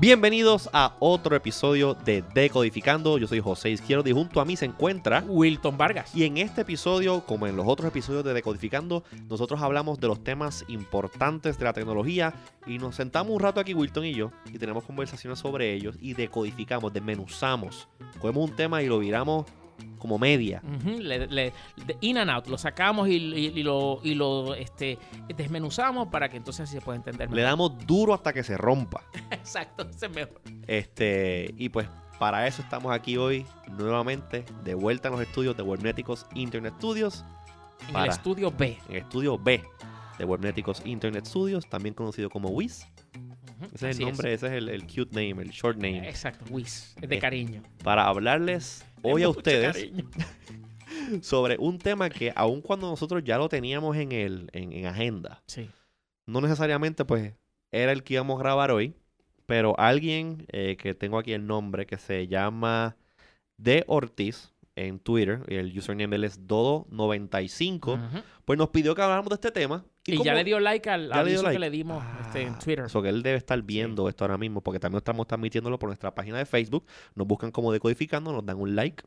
Bienvenidos a otro episodio de Decodificando. Yo soy José Izquierdo y junto a mí se encuentra Wilton Vargas. Y en este episodio, como en los otros episodios de Decodificando, nosotros hablamos de los temas importantes de la tecnología y nos sentamos un rato aquí, Wilton y yo, y tenemos conversaciones sobre ellos y decodificamos, desmenuzamos. Cogemos un tema y lo viramos como media. in and out, lo sacamos y, lo, y lo este, desmenuzamos para que entonces así se pueda entender Le damos duro hasta que se rompa. Exacto, ese es mejor. Este, y pues para eso estamos aquí hoy nuevamente, de vuelta en los estudios de Webneticos Internet Studios. En el estudio B. En el estudio B de Webneticos Internet Studios, también conocido como WIS. Ese es el nombre, ese es el, cute name, el short name. Exacto, WIS, es de eh, cariño. Para hablarles hoy a ustedes sobre un tema que aun cuando nosotros ya lo teníamos en, el, en, agenda, no necesariamente pues era el que íbamos a grabar hoy, pero alguien eh, que tengo aquí el nombre que se llama De Ortiz en Twitter, y el username él es Dodo95, pues nos pidió que habláramos de este tema. Y, ya le dio like al aviso que le dimos este, en ah, Twitter. Eso que él debe estar viendo esto ahora mismo, porque también estamos transmitiéndolo por nuestra página de Facebook. Nos buscan como decodificando, nos dan un like,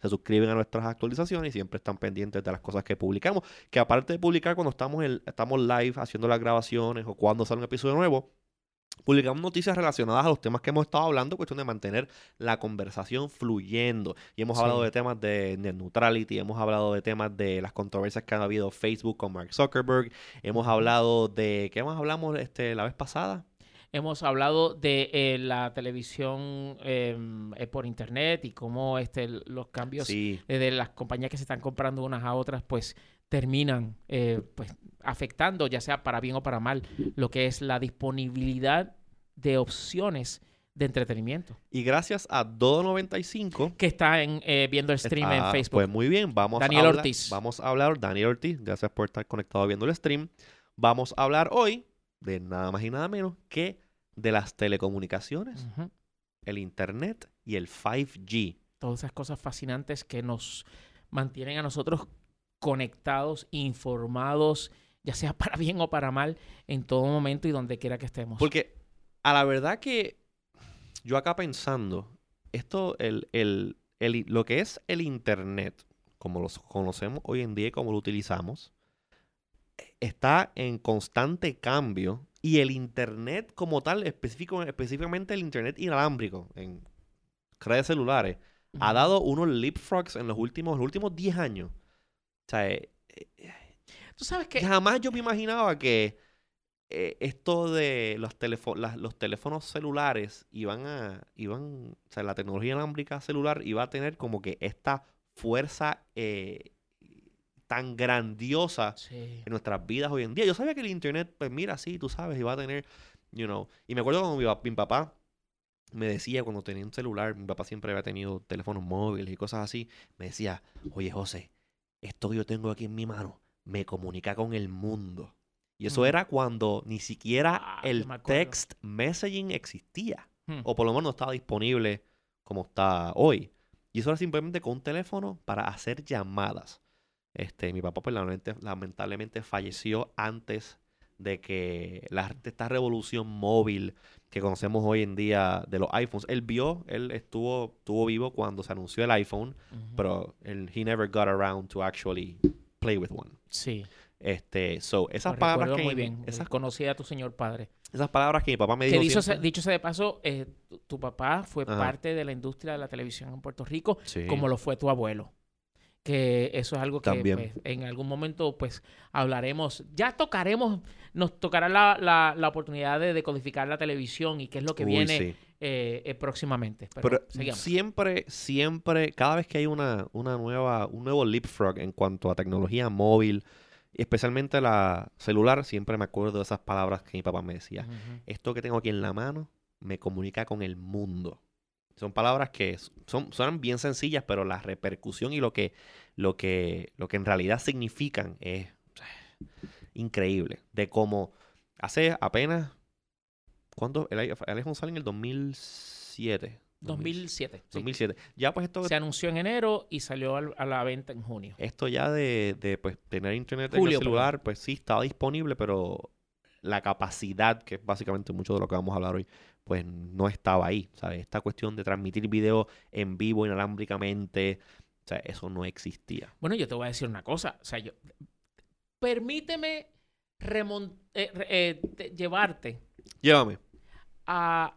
se suscriben a nuestras actualizaciones y siempre están pendientes de las cosas que publicamos. Que aparte de publicar cuando estamos, estamos live haciendo las grabaciones o cuando sale un episodio nuevo, Publicamos noticias relacionadas a los temas que hemos estado hablando, cuestión de mantener la conversación fluyendo. Y hemos hablado de temas de net neutrality, hemos hablado de temas de las controversias que han habido Facebook con Mark Zuckerberg, hemos hablado de, ¿qué más hablamos este, la vez pasada? Hemos hablado de eh, la televisión em, eh, por internet y cómo este, los cambios eh, de las compañías que se están comprando unas a otras, pues terminan pues afectando, ya sea para bien o para mal, lo que es la disponibilidad de opciones de entretenimiento. Y gracias a Dodo95 que está en, eh, viendo el stream en Facebook. Pues muy bien, vamos Daniel a hablar, Ortiz. Vamos a hablar, Daniel Ortiz, gracias por estar conectado viendo el stream. Vamos a hablar hoy de nada más y nada menos que de las telecomunicaciones, el internet y el 5G. Todas esas cosas fascinantes que nos mantienen a nosotros conectados, informados ya sea para bien o para mal, en todo momento y donde quiera que estemos. Porque a la verdad que yo acá pensando, esto, el, el, lo que es el Internet, como lo conocemos hoy en día y como lo utilizamos, está en constante cambio y el Internet como tal, específico, específicamente el Internet inalámbrico en redes celulares, ha dado unos leapfrogs en los últimos, los últimos 10 años. O sea, eh, eh, sabes que... Jamás yo me imaginaba que eh, esto de los, los teléfonos celulares iban a... Iban, o sea, la tecnología inalámbrica celular iba a tener como que esta fuerza eh, tan grandiosa en nuestras vidas hoy en día. Yo sabía que el internet, pues mira, sí, tú sabes, iba a tener, you know. Y me acuerdo cuando mi, papá me decía cuando tenía un celular, mi papá siempre había tenido teléfonos móviles y cosas así, me decía, oye José, esto que yo tengo aquí en mi mano, me comunica con el mundo. Y eso era cuando ni siquiera ah, el text messaging existía. Hmm. O por lo menos no estaba disponible como está hoy. Y eso era simplemente con un teléfono para hacer llamadas. Este, mi papá, pues, lamentablemente, falleció antes de que la, esta revolución móvil que conocemos hoy en día de los iPhones. Él vio, él estuvo, estuvo vivo cuando se anunció el iPhone, pero él, he never got around to actually play with one. Sí. Este, so, esas palabras que muy bien. Esas conocía a tu señor padre. Esas palabras que mi papá me dijo. dicho, dicho sea de paso, eh, tu, papá fue parte de la industria de la televisión en Puerto Rico, como lo fue tu abuelo. Que eso es algo que pues, en algún momento pues hablaremos, ya tocaremos, nos tocará la, la, oportunidad de decodificar la televisión y qué es lo que viene eh, eh, próximamente. Pero, siempre, siempre, cada vez que hay una, una nueva, un nuevo leapfrog en cuanto a tecnología móvil, especialmente la celular, siempre me acuerdo de esas palabras que mi papá me decía. Esto que tengo aquí en la mano me comunica con el mundo. Son palabras que son, bien sencillas, pero la repercusión y lo que, lo que, lo que en realidad significan es increíble. De cómo hace apenas ¿Cuándo? El, iPhone sale en el 2007. 2007. 2007. Ya pues esto... Se anunció en enero y salió a la venta en junio. Esto ya de, de pues, tener internet en el celular, pues sí, estaba disponible, pero la capacidad, que es básicamente mucho de lo que vamos a hablar hoy, pues no estaba ahí. ¿sabes? Esta cuestión de transmitir video en vivo inalámbricamente, o sea, eso no existía. Bueno, yo te voy a decir una cosa. O sea, yo. Permíteme eh, eh, llevarte. Llévame. A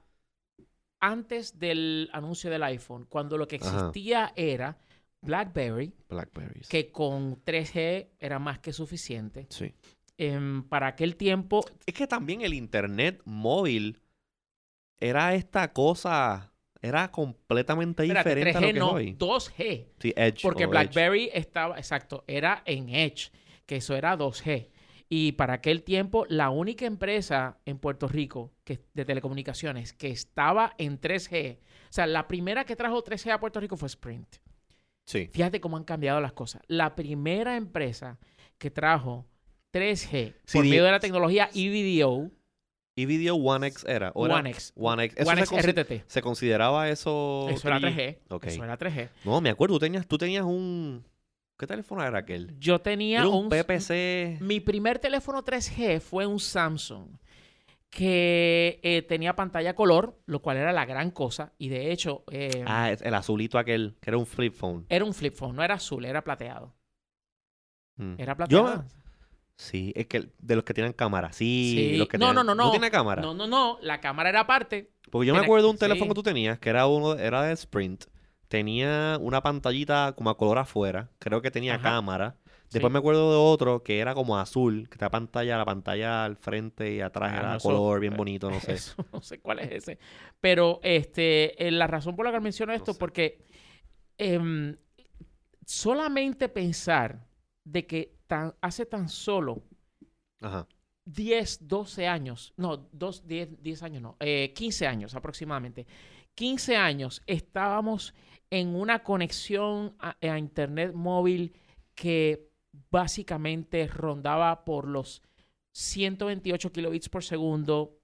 antes del anuncio del iPhone, cuando lo que existía era BlackBerry, que con 3G era más que suficiente. Sí. Em, para aquel tiempo. Es que también el Internet móvil era esta cosa. Era completamente diferente a lo que no, hoy. 2G. Sí, Edge. Porque BlackBerry estaba, exacto, era en Edge, que eso era 2G. Y para aquel tiempo, la única empresa en Puerto Rico que, de telecomunicaciones que estaba en 3G, o sea, la primera que trajo 3G a Puerto Rico fue Sprint. Sí. Fíjate cómo han cambiado las cosas. La primera empresa que trajo 3G por medio de la tecnología EVDO. EVDO One X era. One X. One X. One X RTT. ¿Se consideraba eso? Eso era 3G. Eso era 3G. No, me acuerdo. Tú tenías, tú tenías un ¿Qué teléfono era aquel? Yo tenía un, PPC. Mi primer teléfono 3G fue un Samsung que eh, tenía pantalla color, lo cual era la gran cosa. Y de hecho... Eh, ah, el azulito aquel, que era un flip phone. Era un flip phone, no era azul, era plateado. Hmm. Era plateado. Sí, es que de los que tienen cámara. Sí, los que no, no, no, no. ¿No tiene cámara? No, no, no. La cámara era aparte. Porque yo me acuerdo de un teléfono que tú tenías, que era uno, era de Sprint tenía una pantallita como a color afuera. Creo que tenía cámara. Después me acuerdo de otro que era como azul, que está pantalla, la pantalla al frente y atrás ah, era color bien bonito, no sé. no sé cuál es ese. Pero este, eh, la razón por la que menciono esto, es porque em, solamente pensar de que tan, hace tan solo 10, 12 años, no, 10, 10 años no, 15 eh, años aproximadamente, 15 años estábamos en una conexión a, Internet móvil que básicamente rondaba por los 128 kilobits por segundo,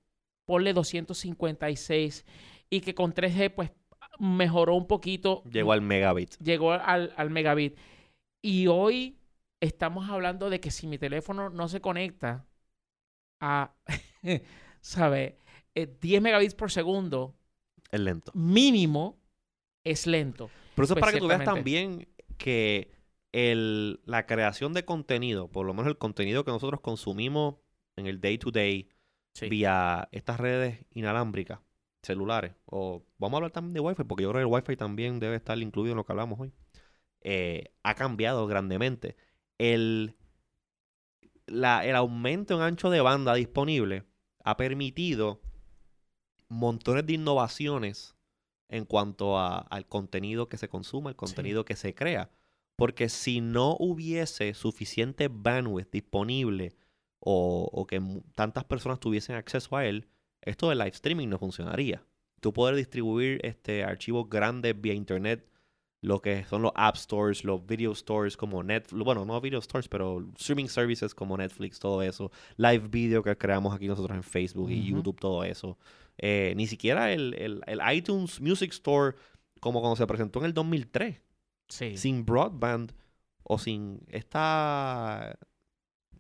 ponle 256 y que con 3G pues mejoró un poquito. Llegó al megabit. Llegó al, al megabit. Y hoy estamos hablando de que si mi teléfono no se conecta a, ¿sabe? 10 eh, megabits por segundo. Es lento. Mínimo es lento. Pero eso es pues para que tú veas también que el, la creación de contenido, por lo menos el contenido que nosotros consumimos en el day to day, vía estas redes inalámbricas, celulares, o vamos a hablar también de Wi-Fi, porque yo creo que el Wi-Fi también debe estar incluido en lo que hablamos hoy, eh, ha cambiado grandemente. El, la, el aumento en ancho de banda disponible ha permitido montones de innovaciones en cuanto al contenido que se consuma, el contenido que se crea. Porque si no hubiese suficiente bandwidth disponible o, que tantas personas tuviesen acceso a él, esto del live streaming no funcionaría. Tú poder distribuir este, archivos grandes vía internet, lo que son los app stores, los video stores como Netflix, bueno, no video stores, pero streaming services como Netflix, todo eso, live video que creamos aquí nosotros en Facebook y YouTube, todo eso. Eh, ni siquiera el, iTunes Music Store como cuando se presentó en el 2003. Sí. Sin broadband o sin esta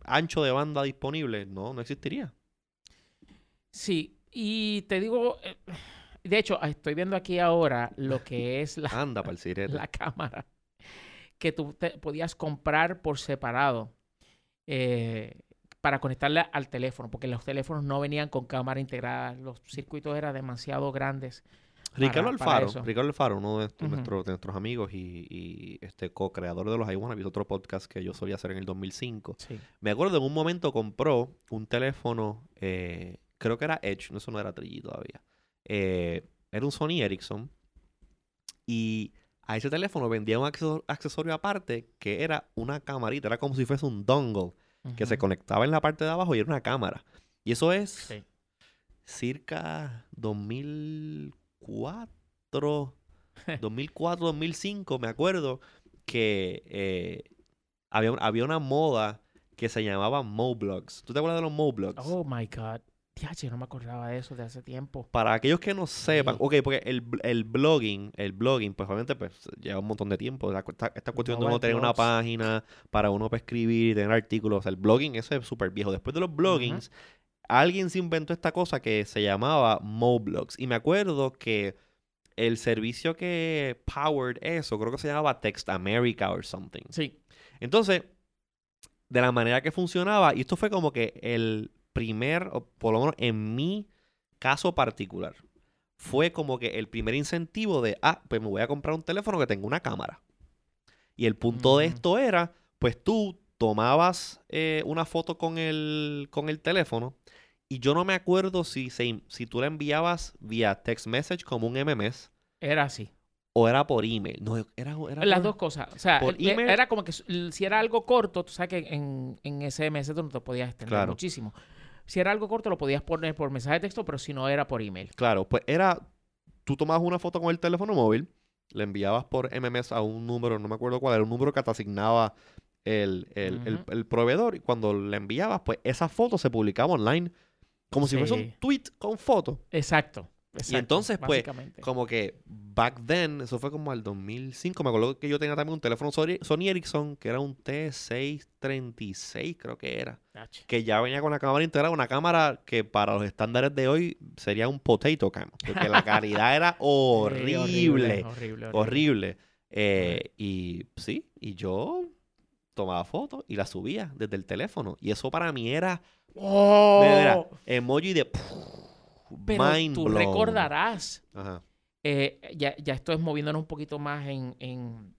ancho de banda disponible, no, no existiría. Sí, y te digo, eh, de hecho, estoy viendo aquí ahora lo que es la, Anda la cámara que tú te podías comprar por separado. Eh, para conectarla al teléfono, porque los teléfonos no venían con cámara integrada, los circuitos eran demasiado grandes. Ricardo Alfaro, Ricardo Alfaro, uno de, nuestros amigos y, este co-creador de los iWannabes, otro podcast que yo solía hacer en el 2005. Me acuerdo en un momento compró un teléfono, eh, creo que era Edge, no, eso no era 3G todavía. Eh, era un Sony Ericsson y a ese teléfono vendía un accesorio aparte que era una camarita, era como si fuese un dongle que se conectaba en la parte de abajo y era una cámara. Y eso es circa 2004, 2004, 2005, me acuerdo que eh, había, había una moda que se llamaba Moblogs. ¿Tú te acuerdas de los Moblogs? Oh my God. Yo no me acordaba de eso de hace tiempo. Para aquellos que no sepan, ok, porque el, el, blogging, el blogging, pues obviamente pues, lleva un montón de tiempo. Esta, esta cuestión de uno tener una página para uno para escribir y tener artículos. el blogging ese es súper viejo. Después de los bloggings, alguien se inventó esta cosa que se llamaba Moblogs. Y me acuerdo que el servicio que powered eso, creo que se llamaba Text America or something. Sí. Entonces, de la manera que funcionaba, y esto fue como que el primer, o por lo menos en mi caso particular, fue como que el primer incentivo de, ah, pues me voy a comprar un teléfono que tenga una cámara. Y el punto de esto era, pues tú tomabas eh, una foto con el, con el teléfono y yo no me acuerdo si, si tú la enviabas vía text message como un MMS. Era así o era por email. No, era, Las dos cosas. O sea, era como que si era algo corto, tú sabes que en, en SMS tú no te podías extender muchísimo. Si era algo corto, lo podías poner por mensaje de texto, pero si no era por email. Claro, pues era. Tú tomabas una foto con el teléfono móvil, le enviabas por MMS a un número, no me acuerdo cuál, era un número que te asignaba el, el, proveedor, y cuando le enviabas, pues esa foto se publicaba online como si fuese un tweet con foto. Exacto y entonces, pues, como que back then, eso fue como al 2005, me acuerdo que yo tenía también un teléfono Sony, Ericsson, que era un T636, creo que era. Que ya venía con la cámara integrada, una cámara que para los estándares de hoy sería un potato cam, porque la calidad era horrible. horrible, horrible, eh, y sí, y yo tomaba fotos y las subía desde el teléfono. Y eso para mí era... Oh. emoji de... Pero tú recordarás, eh, ya, ya esto es moviéndonos un poquito más en,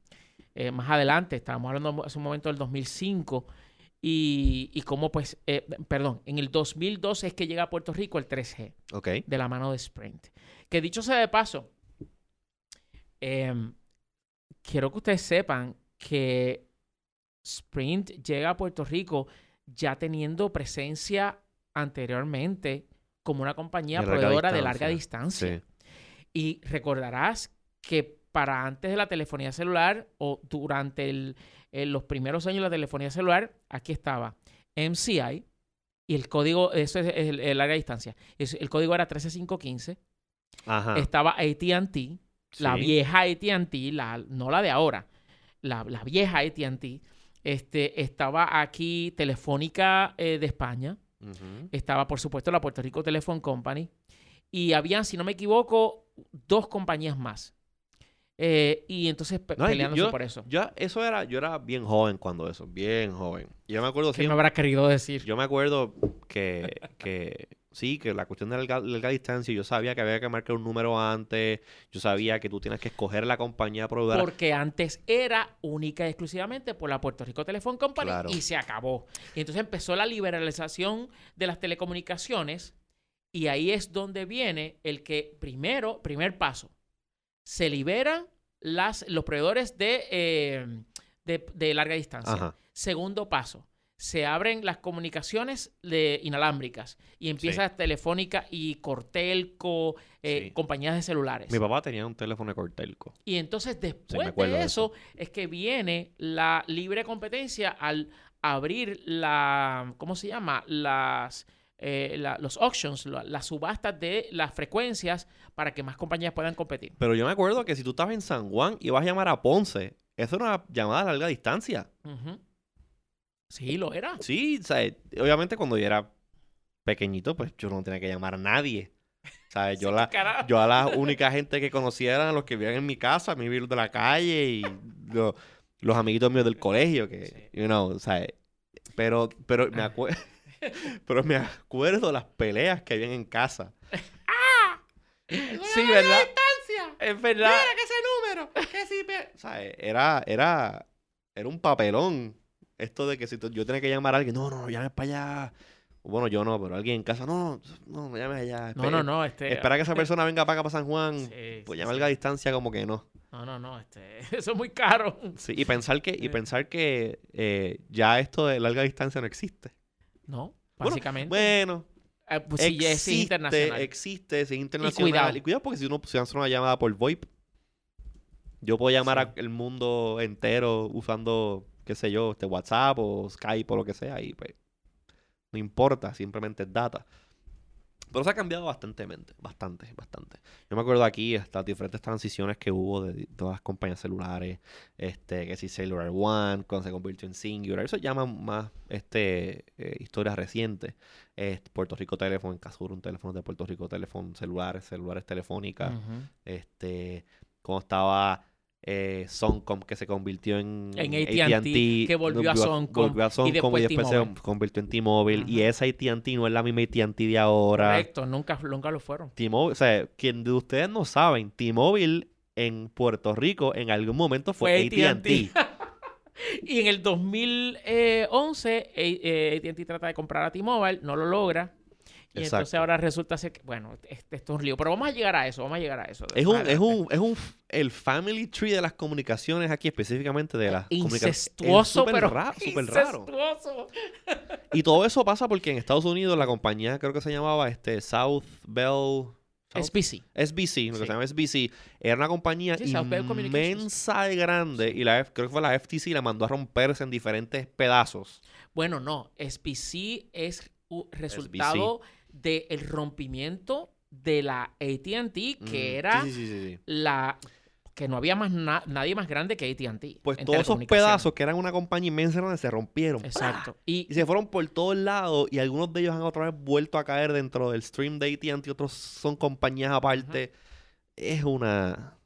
eh, más adelante, estábamos hablando hace un momento del 2005 y, y cómo pues, eh, perdón, en el 2002 es que llega a Puerto Rico el 3G okay. de la mano de Sprint. Que dicho sea de paso, em, quiero que ustedes sepan que Sprint llega a Puerto Rico ya teniendo presencia anteriormente como una compañía proveedora de larga distancia. Y recordarás que para antes de la telefonía celular o durante los primeros años de la telefonía celular, aquí estaba MCI y el código, eso es el, larga distancia. el código era 13515. Ajá. Estaba ATT, la vieja ATT, la, no la de ahora, la, vieja ATT. Este, estaba aquí Telefónica eh, de España. Estaba, por supuesto, la Puerto Rico Telephone Company. Y había, si no me equivoco, dos compañías más. Eh, y entonces peleándose por eso. Ya, eso era, yo era bien joven cuando eso, bien joven. Yo me acuerdo ¿Qué me habrá querido decir? Yo me acuerdo que, que sí, que la cuestión de la larga, distancia, yo sabía que había que marcar un número antes, yo sabía que tú tienes que escoger la compañía proveedora. Porque antes era única y exclusivamente por la Puerto Rico Telephone Company y se acabó. Y entonces empezó la liberalización de las telecomunicaciones y ahí es donde viene el que primero, primer paso, se liberan las, los proveedores de, eh, de, larga distancia. Segundo paso, se abren las comunicaciones de inalámbricas y empieza Telefónica y Cortelco, eh, compañías de celulares. Mi papá tenía un teléfono de Cortelco. Y entonces después de eso, es que viene la libre competencia al abrir la, ¿cómo se llama? Las... Eh, los auctions, las subastas de las frecuencias para que más compañías puedan competir. Pero yo me acuerdo que si tú estabas en San Juan y vas a llamar a Ponce, eso era una llamada a larga distancia. Sí, lo era. Sí, o obviamente cuando yo era pequeñito, pues yo no tenía que llamar a nadie. ¿Sabes? Yo, la, yo a la única gente que conocía eran los que vivían en mi casa, mi virus de la calle y los amiguitos míos del colegio, que, you know, ¿sabes? Pero, pero me acuerdo, pero me acuerdo las peleas que habían en casa. ¡Ah! Sí, ¿verdad? Es verdad. Mira que ese número, que sí, ¿sabes? Era, era, era un papelón esto de que si yo tenía que llamar a alguien, no, no, llames para allá. Bueno, yo no, pero alguien en casa, no, no, me llames allá. no, no, no, este... Espera que esa persona venga para acá, para San Juan. pues llame a larga distancia como que no. No, no, no, este... Eso es muy caro. Sí, y pensar que, y pensar que eh, ya esto de larga distancia no existe. No, básicamente. Bueno, eh, pues sí, existe, es internacional. Existe, es internacional. Y cuidado. Y cuidado porque si uno se hace una llamada por VoIP, yo puedo llamar al mundo entero usando qué sé yo, este WhatsApp o Skype o lo que sea, y pues no importa, simplemente es data. Pero se ha cambiado bastante, bastante, bastante. Yo me acuerdo aquí estas diferentes transiciones que hubo de todas las compañías celulares, este, que si Cellular One, cuando se convirtió en Singular, eso llama más este eh, historias recientes. Puerto Rico Teléfono, en Casur, un teléfono de Puerto Rico Teléfono, celulares, celulares telefónicas. Este, cuando estaba eh, Soncom que se convirtió en, en AT&T que volvió, a Soncom volvió a Soncom y después, se convirtió en T-Mobile. Y esa AT&T no es la misma AT&T de ahora. Correcto nunca, nunca lo fueron. T-Mobile o sea quien de ustedes no saben T-Mobile en Puerto Rico en algún momento fue, AT&T y en el 2011 AT&T trata de comprar a T-Mobile no lo logra y entonces ahora resulta ser que, bueno, esto es un lío. Pero vamos a llegar a eso, vamos a llegar a eso. Es un, es un, es un, el family tree de las comunicaciones aquí, específicamente de las incestuoso, pero raro, súper raro. Y todo eso pasa porque en Estados Unidos la compañía, creo que se llamaba este South Bell... SBC. SBC, lo que se llama SBC, era una compañía inmensa y grande y la creo que fue la FTC la mandó a romperse en diferentes pedazos. Bueno, no, SBC es resultado del rompimiento de la ATT, que era la que no había más nadie más grande que AT&T. Pues todos esos pedazos que eran una compañía inmensa donde se rompieron. Exacto. Y, se fueron por todos lados y algunos de ellos han otra vez vuelto a caer dentro del stream de AT&T, otros son compañías aparte. Es una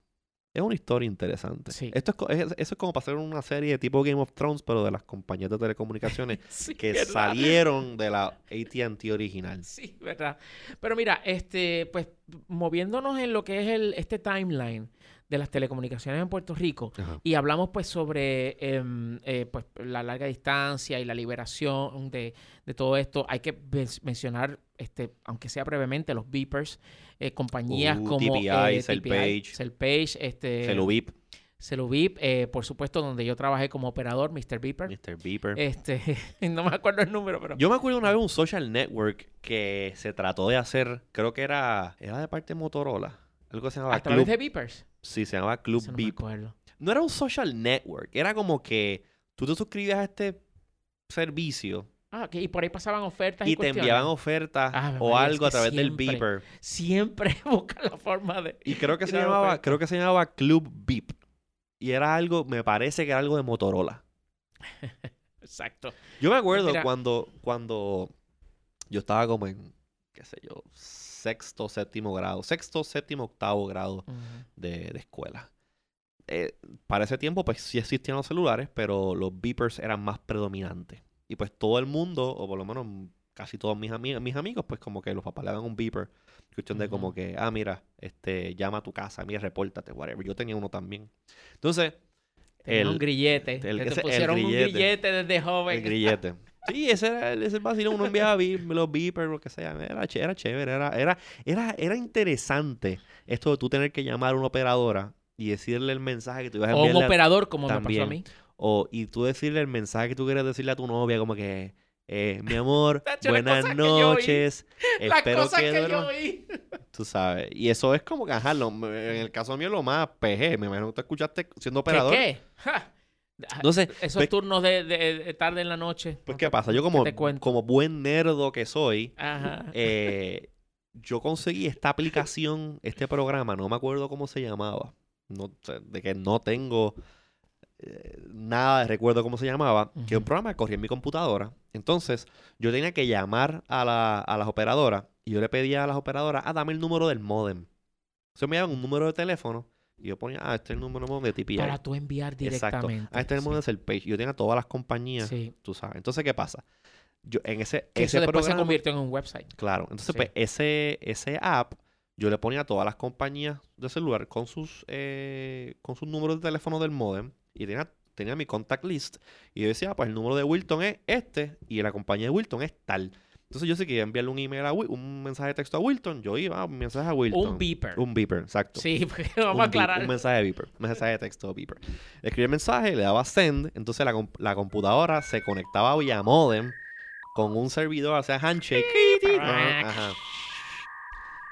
es una historia interesante. Esto es, eso es como para hacer una serie de tipo Game of Thrones, pero de las compañías de telecomunicaciones que salieron de la AT&T original. Sí, verdad. Pero mira, este, pues moviéndonos en lo que es el, este timeline de las telecomunicaciones en Puerto Rico y hablamos pues sobre em, eh, pues, la larga distancia y la liberación de, todo esto, hay que mencionar, este, aunque sea brevemente, los beepers, eh, compañías uh, como TPI, eh, Cellpage, Cellpage, este, Celubip. Celubip, eh, por supuesto, donde yo trabajé como operador, Mr. Beeper. Mr. Beeper. Este, no me acuerdo el número, pero... Yo me acuerdo una vez un social network que se trató de hacer, creo que era, era de parte de Motorola. Algo se llamaba ¿A través de Beepers? Sí, se llamaba Club Beep. No era un social network, era como que tú te suscribías a este servicio. Ah, y por ahí pasaban ofertas y, y te enviaban ofertas ah, o algo a través del beeper. Siempre busca la forma de. Y creo que se llamaba, creo que se llamaba Club Beep. Y era algo, me parece que era algo de Motorola. Exacto. Yo me acuerdo cuando, cuando yo estaba como en, qué sé yo, sexto, séptimo grado, sexto, séptimo, octavo grado de, escuela. Eh, para ese tiempo, pues sí existían los celulares, pero los beepers eran más predominantes. Y pues todo el mundo, o por lo menos casi todos mis, amigos, mis amigos, pues como que los papás le daban un beeper. Cuestión de como que, ah, mira, este, llama a tu casa, mira, repórtate, whatever. Yo tenía uno también. Entonces, el, un grillete. te pusieron un grillete desde joven. El grillete. Sí, ese era ese vacilón. Uno enviaba los beepers, lo que sea. Era, era chévere. Era, era, era, era interesante esto de tú tener que llamar a una operadora y decirle el mensaje que tú ibas a enviar. O un operador, como me pasó a mí. O, y tú decirle el mensaje que tú quieres decirle a tu novia, como que, eh, mi amor, buenas noches. Espero que, que yo oí. Tú sabes. Y eso es como que, ajá, en el caso mío lo más PG. Me imagino que tú escuchaste siendo operador. ¿Qué? qué? Entonces, Esos pues turnos de, tarde en la noche. Pues, ¿qué pasa? Yo como, como buen nerdo que soy, eh, yo conseguí esta aplicación, este programa, no me acuerdo cómo se llamaba. No, de que no tengo eh, nada de recuerdo cómo se llamaba, que un programa que corría en mi computadora. Entonces, yo tenía que llamar a, la, a las operadoras y yo le pedía a las operadoras, ah, dame el número del modem. Entonces me daban un número de teléfono y yo ponía, ah, este es el número de TPI. Para tú enviar directamente. Exacto. Ah, este es el número del page. Yo tenía todas las compañías, tú sabes. Entonces, ¿qué pasa? Yo en ese, que ese eso después se convirtió en un website. Claro. Entonces, pues, ese, ese app, yo le ponía a todas las compañías de celular con sus, eh, con sus números de teléfono del modem y tenía, tenía mi contact list. Y yo decía, ah, pues el número de Wilton es este y la compañía de Wilton es tal. Entonces yo sí quería enviarle un email a un mensaje de texto a Wilton. Yo iba, un mensaje a Wilton. Un beeper. Un beeper, exacto. Sí, porque vamos a aclarar. un mensaje de beeper. Un mensaje de texto beeper. Le escribí el mensaje, le daba send. Entonces la, la computadora se conectaba vía modem con un servidor, o sea, handshake. Ajá.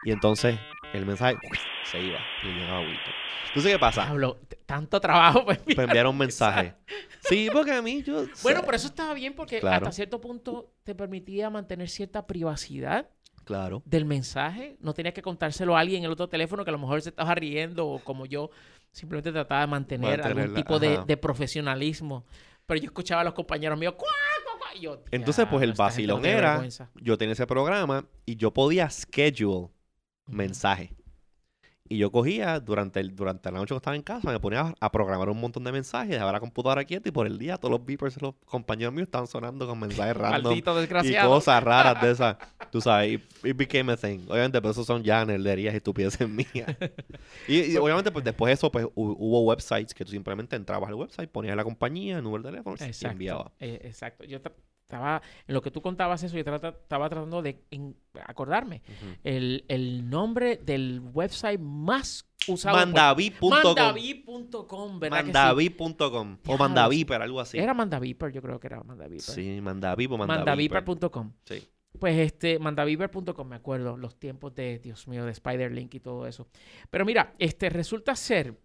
Y entonces el mensaje se iba y llegaba a Wilton. Entonces, ¿qué pasa? Hablo, tanto trabajo para enviar, un mensaje. Sí, porque a mí yo... Bueno, pero eso estaba bien porque hasta cierto punto te permitía mantener cierta privacidad. Claro. Del mensaje. No tenías que contárselo a alguien en el otro teléfono que a lo mejor se estaba riendo o como yo. Simplemente trataba de mantener algún tipo de, profesionalismo. Pero yo escuchaba a los compañeros míos. Entonces, pues el vacilón era. Yo tenía ese programa y yo podía schedule mensaje. Y yo cogía durante, el, durante la noche que estaba en casa, me ponía a, programar un montón de mensajes, dejaba la computadora quieta y por el día todos los beepers los compañeros míos estaban sonando con mensajes random. y cosas raras de esas. Tú sabes, it, became a thing. Obviamente, pero eso son ya nerderías y estupideces mías. y, obviamente, pues después de eso, pues hubo websites que tú simplemente entrabas al website, ponías la compañía, el número de teléfono y enviabas. Eh, exacto. Yo estaba, en lo que tú contabas eso, yo estaba tratando de acordarme. el, nombre del website más usado. Mandavi.com. Mandavi.com, ¿verdad? Mandavi.com. O Mandaviper, algo así. Era Mandaviper, yo creo que era Mandaviper. Sí, Mandavi o Mandaviper.com. Sí. Pues este, mandaviper.com, me acuerdo, los tiempos de, Dios mío, de Spider-Link y todo eso. Pero mira, este resulta ser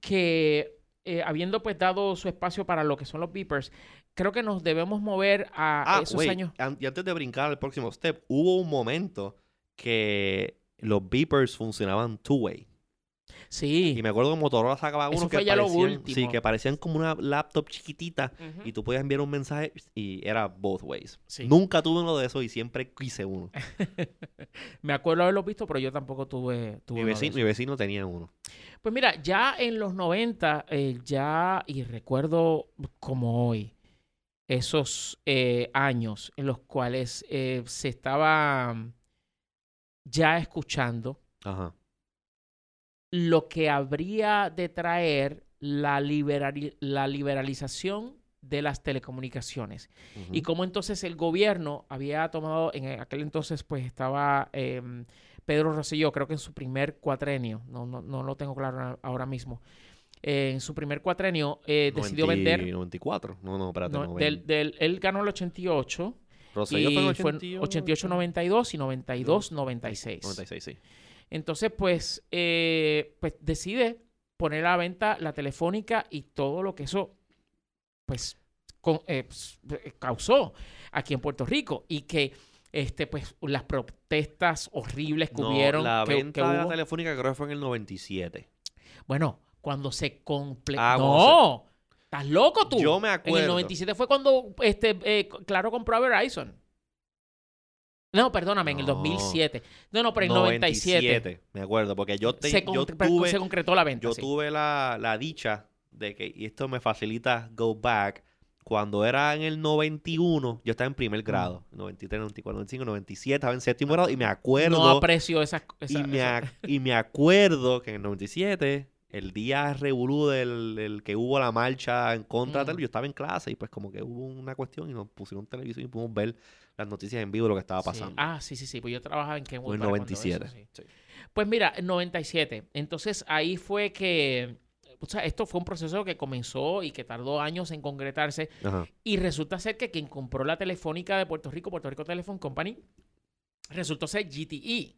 que eh, habiendo pues dado su espacio para lo que son los beepers, creo que nos debemos mover a ah, esos años. y antes de brincar al próximo step, hubo un momento que los beepers funcionaban two-way. Sí. Y me acuerdo que Motorola sacaba uno que parecían, sí, que parecían como una laptop chiquitita y tú podías enviar un mensaje y era both ways. Nunca tuve uno de esos y siempre quise uno. me acuerdo haberlo visto, pero yo tampoco tuve, mi, vecino, mi vecino tenía uno. Pues mira, ya en los 90, eh, ya, y recuerdo como hoy, esos eh, años en los cuales eh, se estaba ya escuchando lo que habría de traer la, la liberalización de las telecomunicaciones. Y cómo entonces el gobierno había tomado, en aquel entonces pues estaba em, Pedro Rosselló, creo que en su primer cuatrenio, no, no, no lo tengo claro ahora mismo, en su primer cuatrenio eh, decidió vender... 94, no, no, espérate. No, del, del, él ganó el 88. Rosselló y fue, en 88-92 y 92-96. 96, sí. Entonces, pues, eh, pues decide poner a la venta la telefónica y todo lo que eso, pues, eh, pues causó aquí en Puerto Rico. Y que este, pues, las protestas horribles que hubieron. La venta de la telefónica creo que fue en el 97. Bueno, cuando se completó. Ah, ¡No! ¿Estás loco tú? Yo me acuerdo. En el 97 fue cuando este, eh, Claro compró a Verizon. No, perdóname, en el 2007. No, no, pero en el 97. Me acuerdo, porque yo, te, se, yo tuve... Se concretó la venta, Yo tuve la, la dicha de que, y esto me facilita go back, cuando era en el 91, yo estaba en primer grado. 93, 94, 95, 97, estaba en séptimo grado y me acuerdo... No aprecio esas... cosas. y, me y me acuerdo que en el 97 el día revolú del, que hubo la marcha en contra de mm. yo estaba en clase y pues como que hubo una cuestión y nos pusieron televisión y pudimos ver las noticias en vivo de lo que estaba pasando. Ah, sí, sí, sí, pues yo trabajaba en Kenwood. En 97. Pues mira, en 97. Entonces ahí fue que, o sea, esto fue un proceso que comenzó y que tardó años en concretarse y resulta ser que quien compró la telefónica de Puerto Rico, Puerto Rico Telephone Company, resultó ser GTE.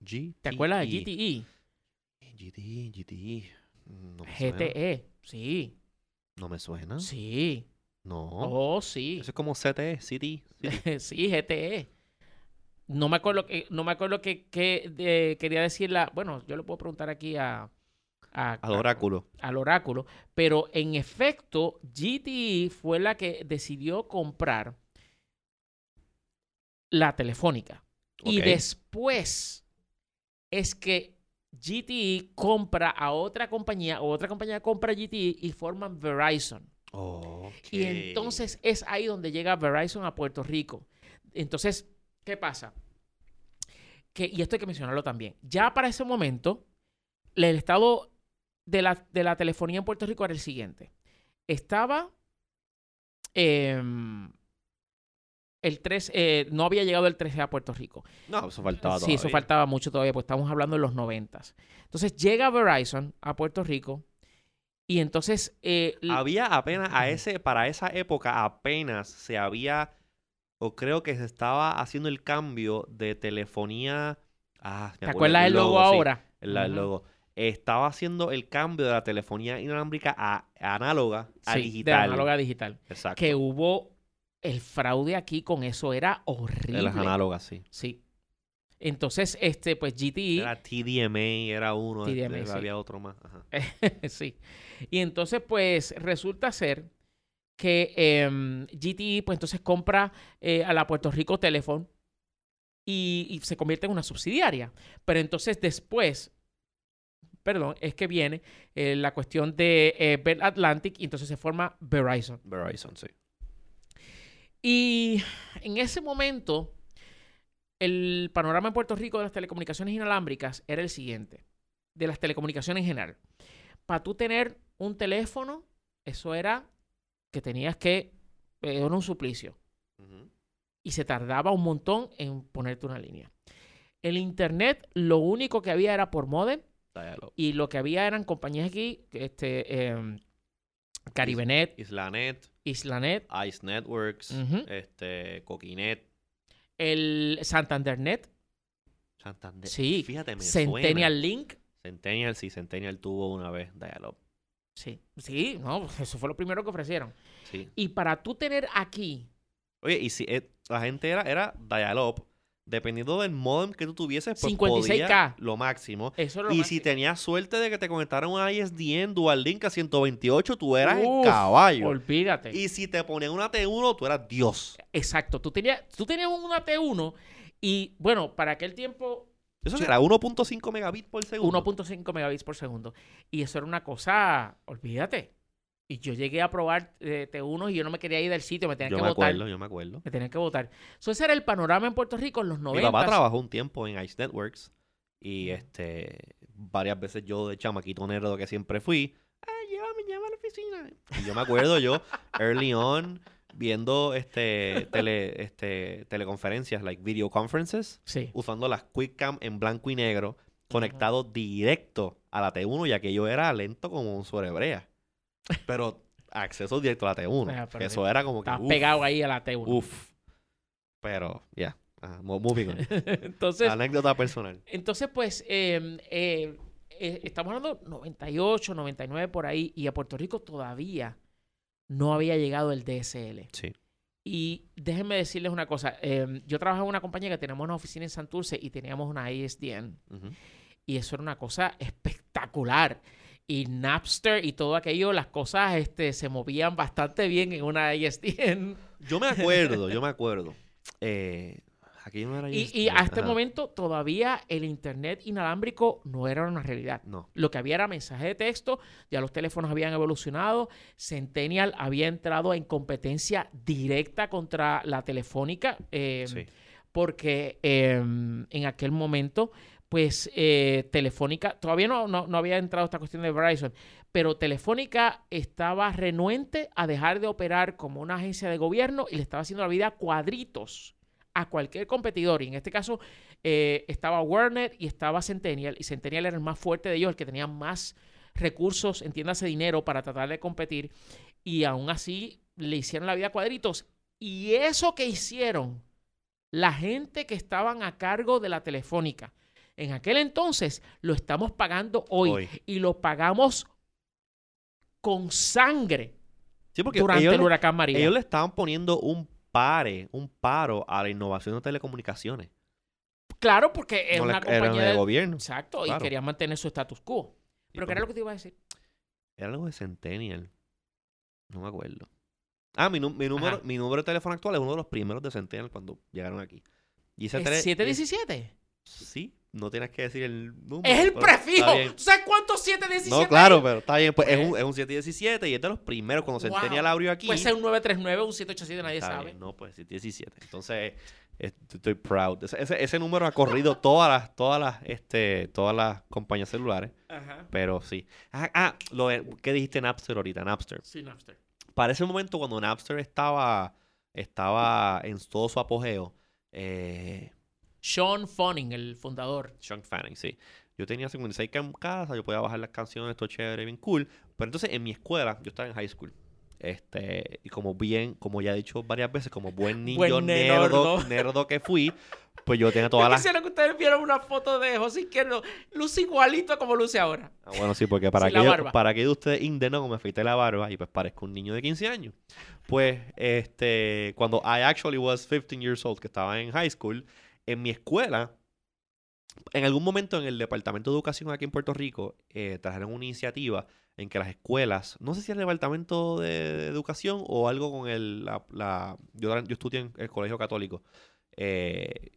GTE. ¿Te acuerdas de GTE? GTE, GTE. No GTE, sí. ¿No me suena? Sí. No. Oh, sí. Eso es como CTE, City. sí, GTE. No me acuerdo que, no me acuerdo que, quería decir la. Bueno, yo le puedo preguntar aquí a, al oráculo. al oráculo. Pero en efecto, GTE fue la que decidió comprar la telefónica. Y después es que GTE compra a otra compañía, o otra compañía compra a GTE y forman Verizon. Y entonces es ahí donde llega Verizon a Puerto Rico. Entonces, ¿qué pasa? Que, y esto hay que mencionarlo también. Ya para ese momento, el estado de la, de la telefonía en Puerto Rico era el siguiente. Estaba eh, el 3, eh, no había llegado el 13 a Puerto Rico. No, eso faltaba Sí, eso faltaba mucho todavía, pues estamos hablando de los 90. Entonces llega Verizon a Puerto Rico y entonces... Eh, había apenas, a ese, para esa época apenas se había, o creo que se estaba haciendo el cambio de telefonía... Ah, ¿Te acuerdas el logo, ahora? el, logo estaba haciendo el cambio de la telefonía inalámbrica a análoga a digital. De análoga a digital. Exacto. Que hubo el fraude aquí con eso era horrible. De las análogas, sí. Sí. Entonces, este, pues GTE. Era TDMA, era uno, TDMA, había otro más. sí. Y entonces, pues, resulta ser que em, GTE, pues entonces compra eh, a la Puerto Rico Telephone y, se convierte en una subsidiaria. Pero entonces después, perdón, es que viene eh, la cuestión de eh, Bell Atlantic y entonces se forma Verizon. Verizon, sí. Y en ese momento, el panorama en Puerto Rico de las telecomunicaciones inalámbricas era el siguiente, de las telecomunicaciones en general. Para tú tener un teléfono, eso era que tenías que, era un suplicio y se tardaba un montón en ponerte una línea. El internet, lo único que había era por modem. Y lo que había eran compañías aquí, este, eh, Caribenet, Islanet, Islanet, Ice Networks, este, Coquinet, el Santandernet. Santander. Sí. Fíjate, me Centennial Link. Centennial, sí, Centennial tuvo una vez Dialog. Sí, sí, no, eso fue lo primero que ofrecieron. Sí. Y para tú tener aquí Oye, y si eh, la gente era, era dial-up, dependiendo del modem que tú tuvieses, pues 56K. lo máximo. Eso y si tenías suerte de que te conectaran un ISDN Dual Link a 128, tú eras el caballo. Olvídate. Y si te ponían una T1, tú eras Dios. Exacto. Tú tenías, tú tenías una T1 y, bueno, para aquel tiempo... Eso era 1.5 megabits por segundo. 1.5 megabits por segundo. Y eso era una cosa, olvídate. Y yo llegué a probar eh, T1 y yo no me quería ir del sitio, me tenían que votar. Yo me acuerdo, yo me acuerdo. Me tenían que votar. So, ese era el panorama en Puerto Rico en los 90. Mi papá trabajó un tiempo en Ice Networks y este varias veces yo de chamaquito nerdo que siempre fui, ah, llévame, llévame a la oficina. Y yo me acuerdo yo, early on, viendo este, tele, este teleconferencias, like video conferences, usando las QuickCam en blanco y negro, conectado directo a la T1, ya que yo era lento como un sobrebrea. Pero acceso directo a la T1. Ah, eso era como que. Estás pegado ahí a la T1. Uf. Pero, ya. Yeah. moving on. entonces. Anécdota personal. Entonces, pues, em, eh, eh, estamos hablando 98, 99 por ahí. Y a Puerto Rico todavía no había llegado el DSL. Sí. Y déjenme decirles una cosa. Em, yo trabajaba en una compañía que teníamos una oficina en Santurce y teníamos una ISDN. Y eso era una cosa espectacular y Napster y todo aquello, las cosas este, se movían bastante bien en una ISDN. Yo me acuerdo, yo me acuerdo. Eh, aquí no era y, y, a este momento todavía el Internet inalámbrico no era una realidad. No. Lo que había era mensaje de texto, ya los teléfonos habían evolucionado, Centennial había entrado en competencia directa contra la telefónica, eh, porque em, en aquel momento pues eh, Telefónica, todavía no, no, había entrado esta cuestión de Verizon, pero Telefónica estaba renuente a dejar de operar como una agencia de gobierno y le estaba haciendo la vida cuadritos a cualquier competidor. Y en este caso eh, estaba Warner y estaba Centennial, y Centennial era el más fuerte de ellos, el que tenía más recursos, entiéndase dinero, para tratar de competir. Y aún así le hicieron la vida cuadritos. Y eso que hicieron, la gente que estaban a cargo de la Telefónica, en aquel entonces lo estamos pagando hoy, y lo pagamos con sangre durante el huracán María. Ellos le estaban poniendo un pare, un paro a la innovación de telecomunicaciones. Claro, porque es una compañía de, gobierno. Exacto, y querían mantener su status quo. Pero ¿qué era lo que te iba a decir? Era algo de Centennial. No me acuerdo. Ah, mi, número, mi número de teléfono actual es uno de los primeros de Centennial cuando llegaron aquí. Y ese ¿Es 717? Sí, no tienes que decir el número. Es el prefijo. ¿Tú sabes cuántos 717? No, claro, pero está bien. Pues es un, es un 717 y es de los primeros cuando se tenía el abrió aquí. Puede ser un 939 un 787, nadie sabe. no, pues 717. Entonces, estoy proud. Ese, ese, número ha corrido todas las, todas las, este, todas las compañías celulares. Ajá. Pero sí. Ah, ah lo ¿qué dijiste Napster ahorita? Napster. Sí, Napster. Para ese momento, cuando Napster estaba, estaba en todo su apogeo, eh, sean Fanning, el fundador. Sean Fanning, sí. Yo tenía 56K en casa, yo podía bajar las canciones, esto chévere, bien cool. Pero entonces en mi escuela, yo estaba en high school. Este, y como bien, como ya he dicho varias veces, como buen niño nerdo, nerdo que fui, pues yo tenía todas las... Quisiera que ustedes vieran una foto de José Izquierdo, luce igualito como luce ahora. Ah, bueno, sí, porque para, que, para que ustedes indeno me afeité la barba y pues parezco un niño de 15 años. Pues, este, cuando I actually was 15 years old, que estaba en high school, en mi escuela en algún momento en el Departamento de Educación aquí en Puerto Rico eh, trajeron una iniciativa en que las escuelas, no sé si el Departamento de Educación o algo con el, la, yo, yo estudié en el Colegio Católico, eh,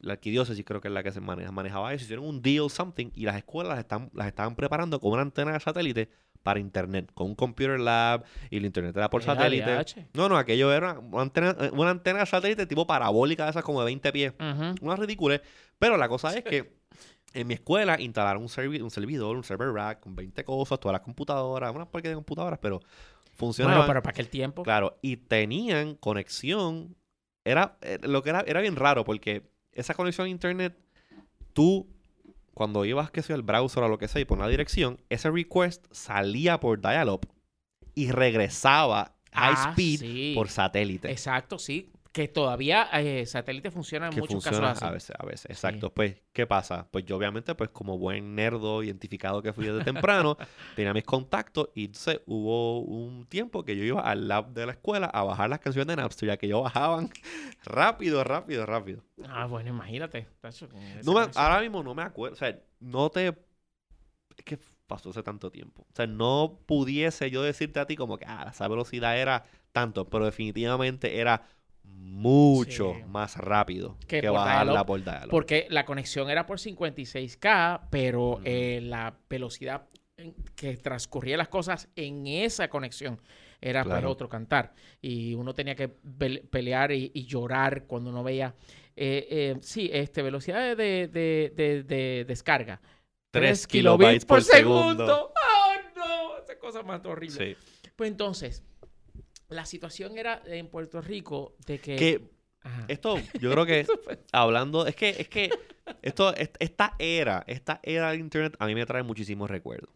la arquidiócesis creo que es la que se maneja, manejaba eso, hicieron un deal something y las escuelas las, están, las estaban preparando con una antena de satélite para internet, con un computer lab y el internet era por satélite. No, no, aquello era una antena, una antena de satélite tipo parabólica de esas como de 20 pies. Una ridícula. Pero la cosa es que en mi escuela instalaron un, un servidor, un server rack con 20 cosas, todas las computadoras, una parque de computadoras, pero funcionaba. Bueno, pero para aquel tiempo. Claro, y tenían conexión. Era, eh, lo que era, era bien raro porque esa conexión a internet, tú cuando ibas, que sea, el browser o lo que sea y por una dirección, ese request salía por dial-up y regresaba high ah, speed por satélite. Exacto, sí. Que todavía eh, satélite funciona en muchos casos así. A veces, a veces, exacto. Pues, ¿qué pasa? Pues yo obviamente, pues como buen nerdo identificado que fui desde temprano, tenía mis contactos y entonces hubo un tiempo que yo iba al lab de la escuela a bajar las canciones de Napster, ya que yo bajaban rápido, rápido, rápido. Ah, bueno, imagínate. ahora mismo no me acuerdo, o sea, no te... Es que pasó hace tanto tiempo. O sea, no pudiese yo decirte a ti como que, ah, esa velocidad era tanto, pero definitivamente era mucho más rápido que, bajarla por dial Porque la conexión era por 56K, pero eh, la velocidad que transcurría las cosas en esa conexión era para otro cantar. Y uno tenía que pelear y, llorar cuando uno veía. Eh, eh, sí, este, velocidad de, de, descarga. 3 kilobits por, segundo. ¡Oh, no! Esa cosa más horrible. Pues entonces, la situación era en Puerto Rico de que... esto, yo creo que hablando, es que, es que esto, esta era, esta era del internet a mí me trae muchísimos recuerdos.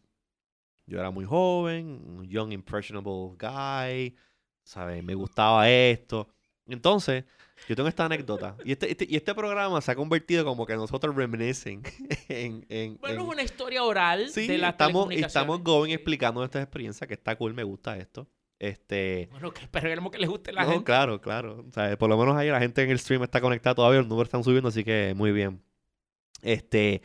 Yo era muy joven, un young impressionable guy, ¿sabes? Me gustaba esto. Entonces, yo tengo esta anécdota. Y este, este y este programa se ha convertido como que nosotros reminiscing en... en bueno, es una historia oral de la estamos, estamos going explicando nuestras experiencias, que está cool, me gusta esto. Este, bueno, que esperemos que les guste la no, Claro, claro. O sea, por lo menos ahí la gente en el stream está conectada todavía, los números están subiendo, así que muy bien. Este,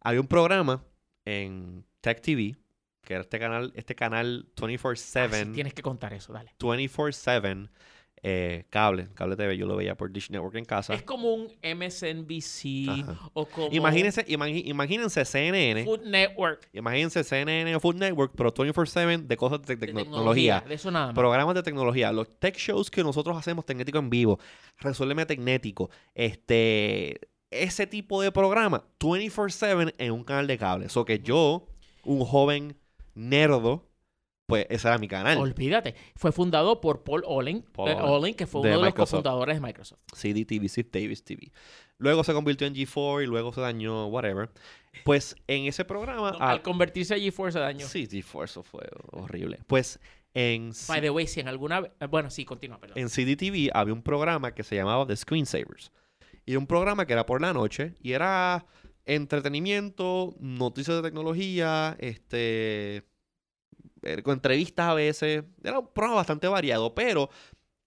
había un programa en Tech TV, que era este canal, este canal 24-7. Ah, tienes que contar eso, dale. 24-7 eh, cable, cable TV, yo lo veía por Dish Network en casa. Es como un MSNBC o como... Imagínense, imagínense CNN. Food Network. Imagínense CNN o Food Network, pero 24-7 de cosas de, tecnología. De eso nada Programas de tecnología. Los tech shows que nosotros hacemos Tecnético en vivo. Resuélveme Tecnético. Este... Ese tipo de programa, 24-7 en un canal de cable. Eso que yo, un joven nerdo, pues ese era mi canal. Olvídate. Fue fundado por Paul Olin, eh, que fue uno de, los cofundadores de Microsoft. CDTV, Steve Davis TV. Luego se convirtió en G4 y luego se dañó, whatever. Pues en ese programa... al convertirse a G4 se dañó. Sí, G4 eso fue horrible. Pues en... By the way, si en alguna... Eh, bueno, sí, continúa, perdón. En CDTV había un programa que se llamaba The Screensavers. Y un programa que era por la noche y era entretenimiento, noticias de tecnología, este con entrevistas a veces. Era un programa bastante variado, pero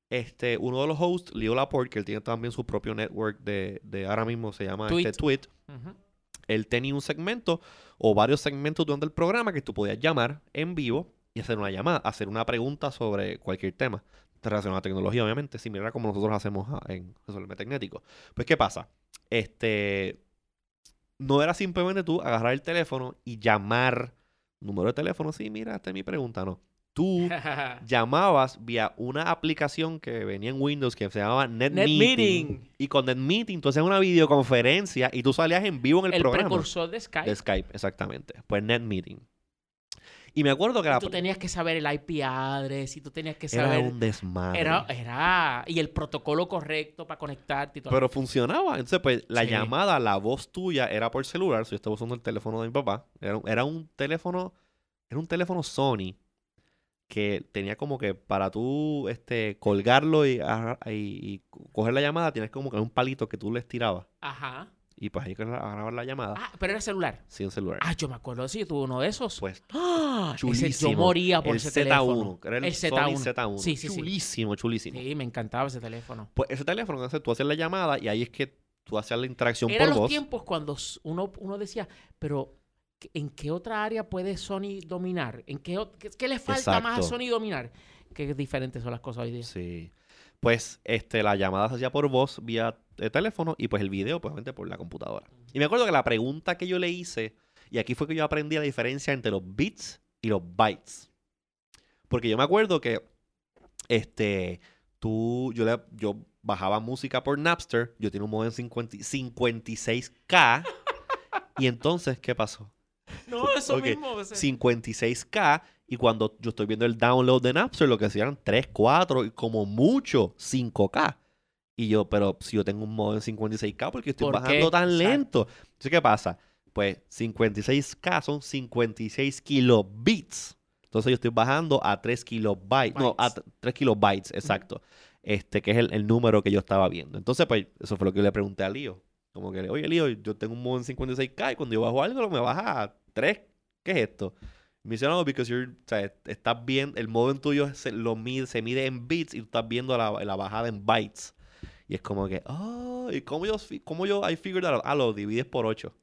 este, uno de los hosts, Leo Laporte, que él tiene también su propio network de, de ahora mismo se llama Tweet. Este, Tweet. Él tenía un segmento o varios segmentos durante el programa que tú podías llamar en vivo y hacer una llamada, hacer una pregunta sobre cualquier tema relacionado a tecnología, obviamente, similar a como nosotros hacemos en Resolver Tecnético. Pues, ¿qué pasa? Este, no era simplemente tú agarrar el teléfono y llamar número de teléfono, sí, mira, esta es mi pregunta, no. Tú llamabas vía una aplicación que venía en Windows que se llamaba NetMeeting. Net y con NetMeeting tú hacías una videoconferencia y tú salías en vivo en el, programa. El precursor de Skype. De Skype, exactamente. Pues NetMeeting. Y me acuerdo que y tú tenías que saber el IP address y tú tenías que saber... Era un desmadre. Era, era... Y el protocolo correcto para conectarte y todo. Pero funcionaba. Entonces, pues, la llamada, la voz tuya era por celular. Si yo estaba usando el teléfono de mi papá. Era, era un teléfono... Era un teléfono Sony que tenía como que para tú este, colgarlo y, y, coger la llamada, tienes como que un palito que tú le estirabas. Ajá. Y pues ahí que grabar la llamada. Ah, pero era celular. Sí, un celular. Ah, yo me acuerdo, sí, tuve uno de esos. Pues, ¡Ah! chulísimo. yo moría por ese teléfono. Era el, Z1. Z1. Sí, sí, chulísimo, chulísimo. Sí, me encantaba ese teléfono. Pues ese teléfono, entonces tú haces la llamada y ahí es que tú hacías la interacción Eran por los voz. tiempos cuando s- uno, uno decía, pero ¿en qué otra área puede Sony dominar? ¿En qué, ot- qué, qué le falta más a Exacto. Sony dominar? Qué diferentes son las cosas hoy día. Sí. Pues este, la llamada se hacía por voz vía eh, teléfono y pues el video, pues obviamente por la computadora. Y me acuerdo que la pregunta que yo le hice, y aquí fue que yo aprendí la diferencia entre los bits y los bytes. Porque yo me acuerdo que este, tú, yo, le, yo bajaba música por Napster, yo tenía un modem 50 56K, y entonces, ¿qué pasó? No, eso Ok, mismo. o sea, 56K y cuando yo estoy viendo el download de Napster lo que hacían 3, 4 y como mucho 5K. Y yo, pero si yo tengo un modo en 56K porque estoy ¿Por qué? bajando tan Exacto. lento. Entonces, ¿qué pasa? Pues 56K son 56 kilobits. Entonces yo estoy bajando a 3 kilobytes. No, a Bytes. 3 kilobytes, exacto. Este, que es el, el número que yo estaba viendo. Entonces, pues, eso fue lo que yo le pregunté a Lío. Como que, oye, Lío, yo tengo un modo en 56K y cuando yo bajo algo me baja a 3. ¿Qué es esto? Me dice, no, because you're, o sea, estás viendo, el modem tuyo se, lo mide, se mide en bits y tú estás viendo la, la bajada en bytes. Y es como que, oh, ¿y cómo yo, cómo yo, I figured that out? Ah, lo divides por 8.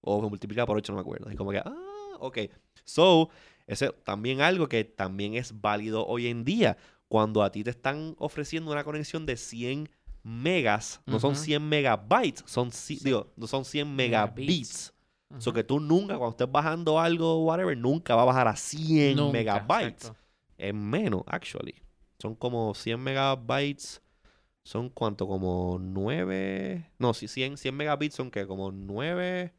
O multiplica por 8, no me acuerdo. Y como que, ah, ok. So, ese también algo que también es válido hoy en día. Cuando a ti te están ofreciendo una conexión de 100 megas, no son Ujú. 100 megabytes, son, ci- digo, no son 100 megabits. Megabits. So ujú. que tú nunca, cuando estés bajando algo, whatever, nunca va a bajar a 100 Nunca, megabytes. exacto. Es menos, actually. Son como 100 megabytes. Son cuánto, como 9. No, sí, 100, 100 megabits son que como 9.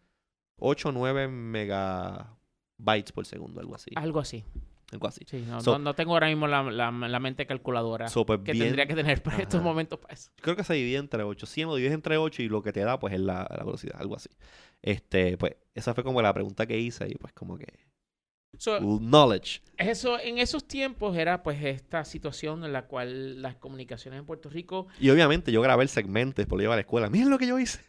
8, 9 megabytes por segundo, algo así. Algo así. Algo así. Sí, no, So- no, no tengo ahora mismo la, la- la mente calculadora So, pues, que bien- tendría que tener para estos momentos para eso. Creo que se divide entre 8. 100 lo divides entre 8 y lo que te da, pues, es la, la velocidad, algo así. Este, pues, esa fue como la pregunta que hice y, pues, como que. So, Knowledge. eso, en esos tiempos era pues esta situación en la cual las comunicaciones en Puerto Rico Y obviamente yo grabé el segmento, después lo llevé a la escuela. Miren lo que yo hice.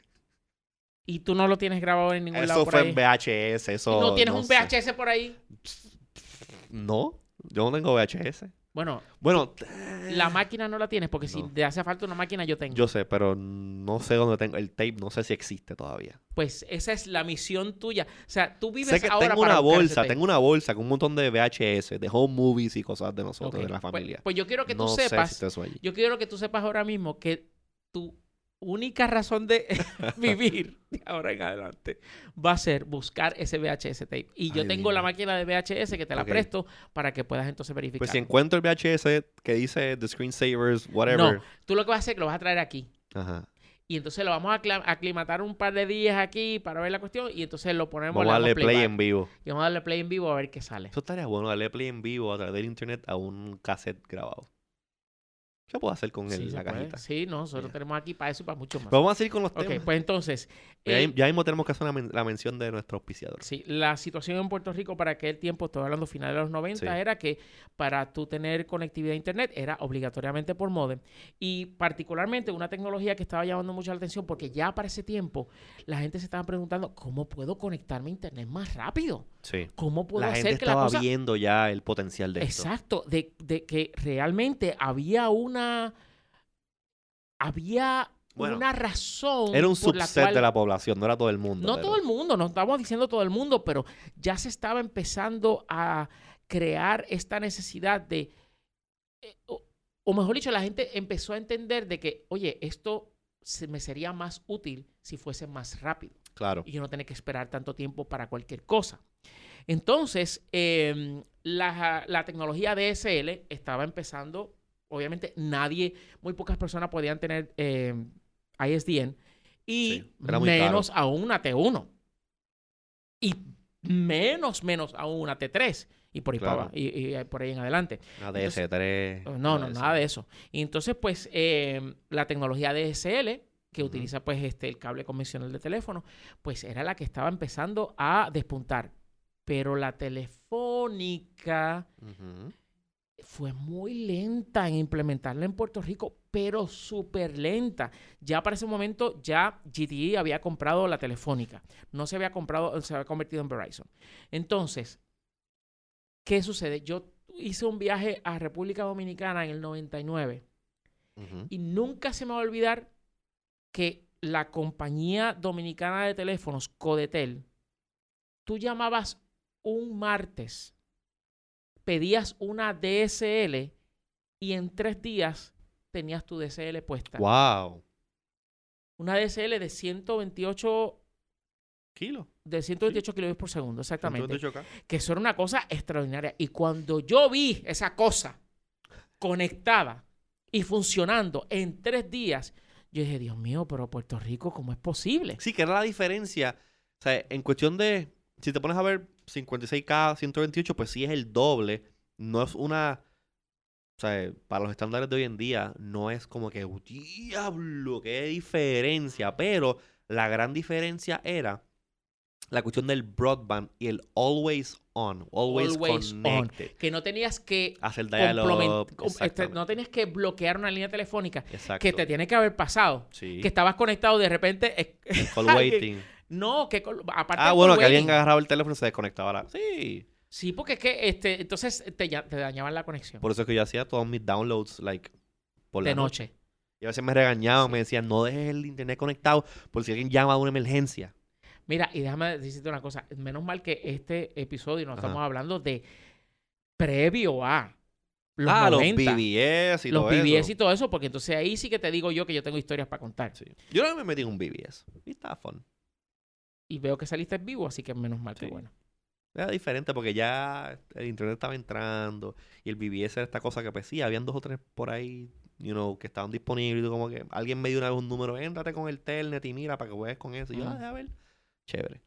y tú no lo tienes grabado en ningún lado Eso fue en VHS, ¿Y eso. no tienes no un sé. VHS por ahí. No, yo no tengo VHS. Bueno, Bueno, la máquina no la tienes porque si te hace falta una máquina yo tengo. yo sé, pero no sé dónde tengo el tape, no sé si existe todavía. Pues esa es la misión tuya. O sea, tú vives Sé que ahora tengo para una bolsa, tengo una bolsa con un montón de VHS, de home movies y cosas de nosotros, de la pues- familia. Pues, yo quiero que tú no sepas, si yo quiero que tú sepas ahora mismo que tu única razón de vivir de ahora en adelante va a ser buscar ese VHS tape. Y yo Ay, tengo la máquina de VHS que te la presto para que puedas entonces verificar. Pues si encuentro el VHS que dice The Screensavers, whatever. No, tú lo que vas a hacer es que lo vas a traer aquí. Ajá. Y entonces lo vamos a aclimatar un par de días aquí para ver la cuestión. Y entonces lo ponemos Vamos a darle play en vivo. Y vamos a darle play en vivo a ver qué sale. Eso estaría bueno, darle play en vivo a través del internet a un cassette grabado. ¿Qué puedo hacer con Sí, se la cajita? Sí, no, nosotros tenemos aquí para eso y para mucho más. Vamos a seguir con los Ok, temas. pues entonces, ya, eh, ya mismo tenemos que hacer men- la mención de nuestro auspiciador. sí, la situación en Puerto Rico para aquel tiempo, estoy hablando finales de los 90, Sí. era que para tú tener conectividad a internet era obligatoriamente por modem. Y particularmente una tecnología que estaba llamando mucho la atención porque ya para ese tiempo la gente se estaba preguntando, ¿cómo puedo conectarme a internet más rápido? Sí. ¿Cómo puedo La hacer gente que la estaba cosa... viendo ya el potencial de esto. Exacto, de, de que realmente había una... Había Bueno, una razón Era un por la subset cual- de la población, no era todo el mundo. No pero- todo el mundo, no estamos diciendo todo el mundo, pero ya se estaba empezando a crear esta necesidad de, eh, o, o mejor dicho, la gente empezó a entender de que, oye, esto se me sería más útil si fuese más rápido Claro. y yo no tener que esperar tanto tiempo para cualquier cosa. Entonces, em, la, la tecnología DSL estaba empezando, obviamente nadie, muy pocas personas podían tener em, ISDN y Sí, menos aún una T1 y menos, menos aún una T3 y por ahí, Claro. y, y por ahí en adelante. Una DS3. No, no, nada de eso. Y entonces, pues, eh, la tecnología DSL, que utiliza, pues, este, el cable convencional de teléfono, pues era la que estaba empezando a despuntar. Pero la telefónica. Fue muy lenta en implementarla en Puerto Rico, pero súper lenta. Ya para ese momento, ya GTE había comprado la telefónica. No se había comprado, se había convertido en Verizon. Entonces, ¿qué sucede? Yo hice un viaje a República Dominicana en el 99 Ujú. y nunca se me va a olvidar que la compañía dominicana de teléfonos, Codetel, tú llamabas un martes, pedías una DSL y en tres días tenías tu DSL puesta. ¡Wow! Una DSL de 128 kilos. De 128 kilómetros por segundo, exactamente. Que eso era una cosa extraordinaria. Y cuando yo vi esa cosa conectada y funcionando en tres días, yo dije, Dios mío, pero Puerto Rico, ¿cómo es posible? Sí, que era la diferencia. O sea, en cuestión de, si te pones a ver 56K, 128, pues sí es el doble. No es una, o sea, para los estándares de hoy en día, no es como que, diablo, qué diferencia. Pero la gran diferencia era la cuestión del broadband y el always on, always, connected. Que no tenías que hacer diálogo, este, no tenías que bloquear una línea telefónica que te tiene que haber pasado. Que estabas conectado de repente. Call waiting. No, que aparte Ah, bueno, que alguien agarraba el teléfono y se desconectaba. Sí. Sí, porque es que este, entonces te, te dañaban la conexión. Por eso es que yo hacía todos mis downloads, like, por de noche. Y a veces me regañaban, me decían, no dejes el internet conectado por si alguien llama a una emergencia. Mira, y déjame decirte una cosa. Menos mal que este episodio no estamos hablando de previo a los ah, los BBS y los todo BBS y todo eso, porque entonces ahí sí que te digo yo que yo tengo historias para contar. Yo no me metí en un BBS y estaba fun. Y veo que saliste vivo, así que menos mal que bueno. Era diferente porque ya el internet estaba entrando y el BBS era esta cosa que pues sí, habían dos o tres por ahí, you know, que estaban disponibles y como que alguien me dio una vez un número, éntrate con el telnet y mira para que juegues con eso. Y yo, ah, a ver chévere.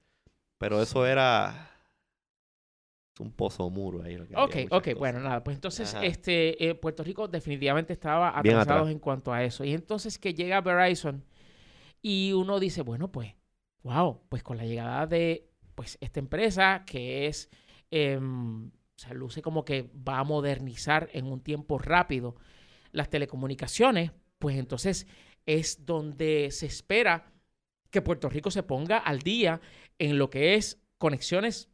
Pero eso era un pozo muro ahí. ok, ok, bueno, nada, pues entonces este eh, Puerto Rico definitivamente estaba atrasado en cuanto a eso. Y entonces que llega Verizon y uno dice, bueno, pues, wow, pues con la llegada de pues esta empresa que es, em, o sea, luce como que va a modernizar en un tiempo rápido las telecomunicaciones, pues entonces es donde se espera que Puerto Rico se ponga al día en lo que es conexiones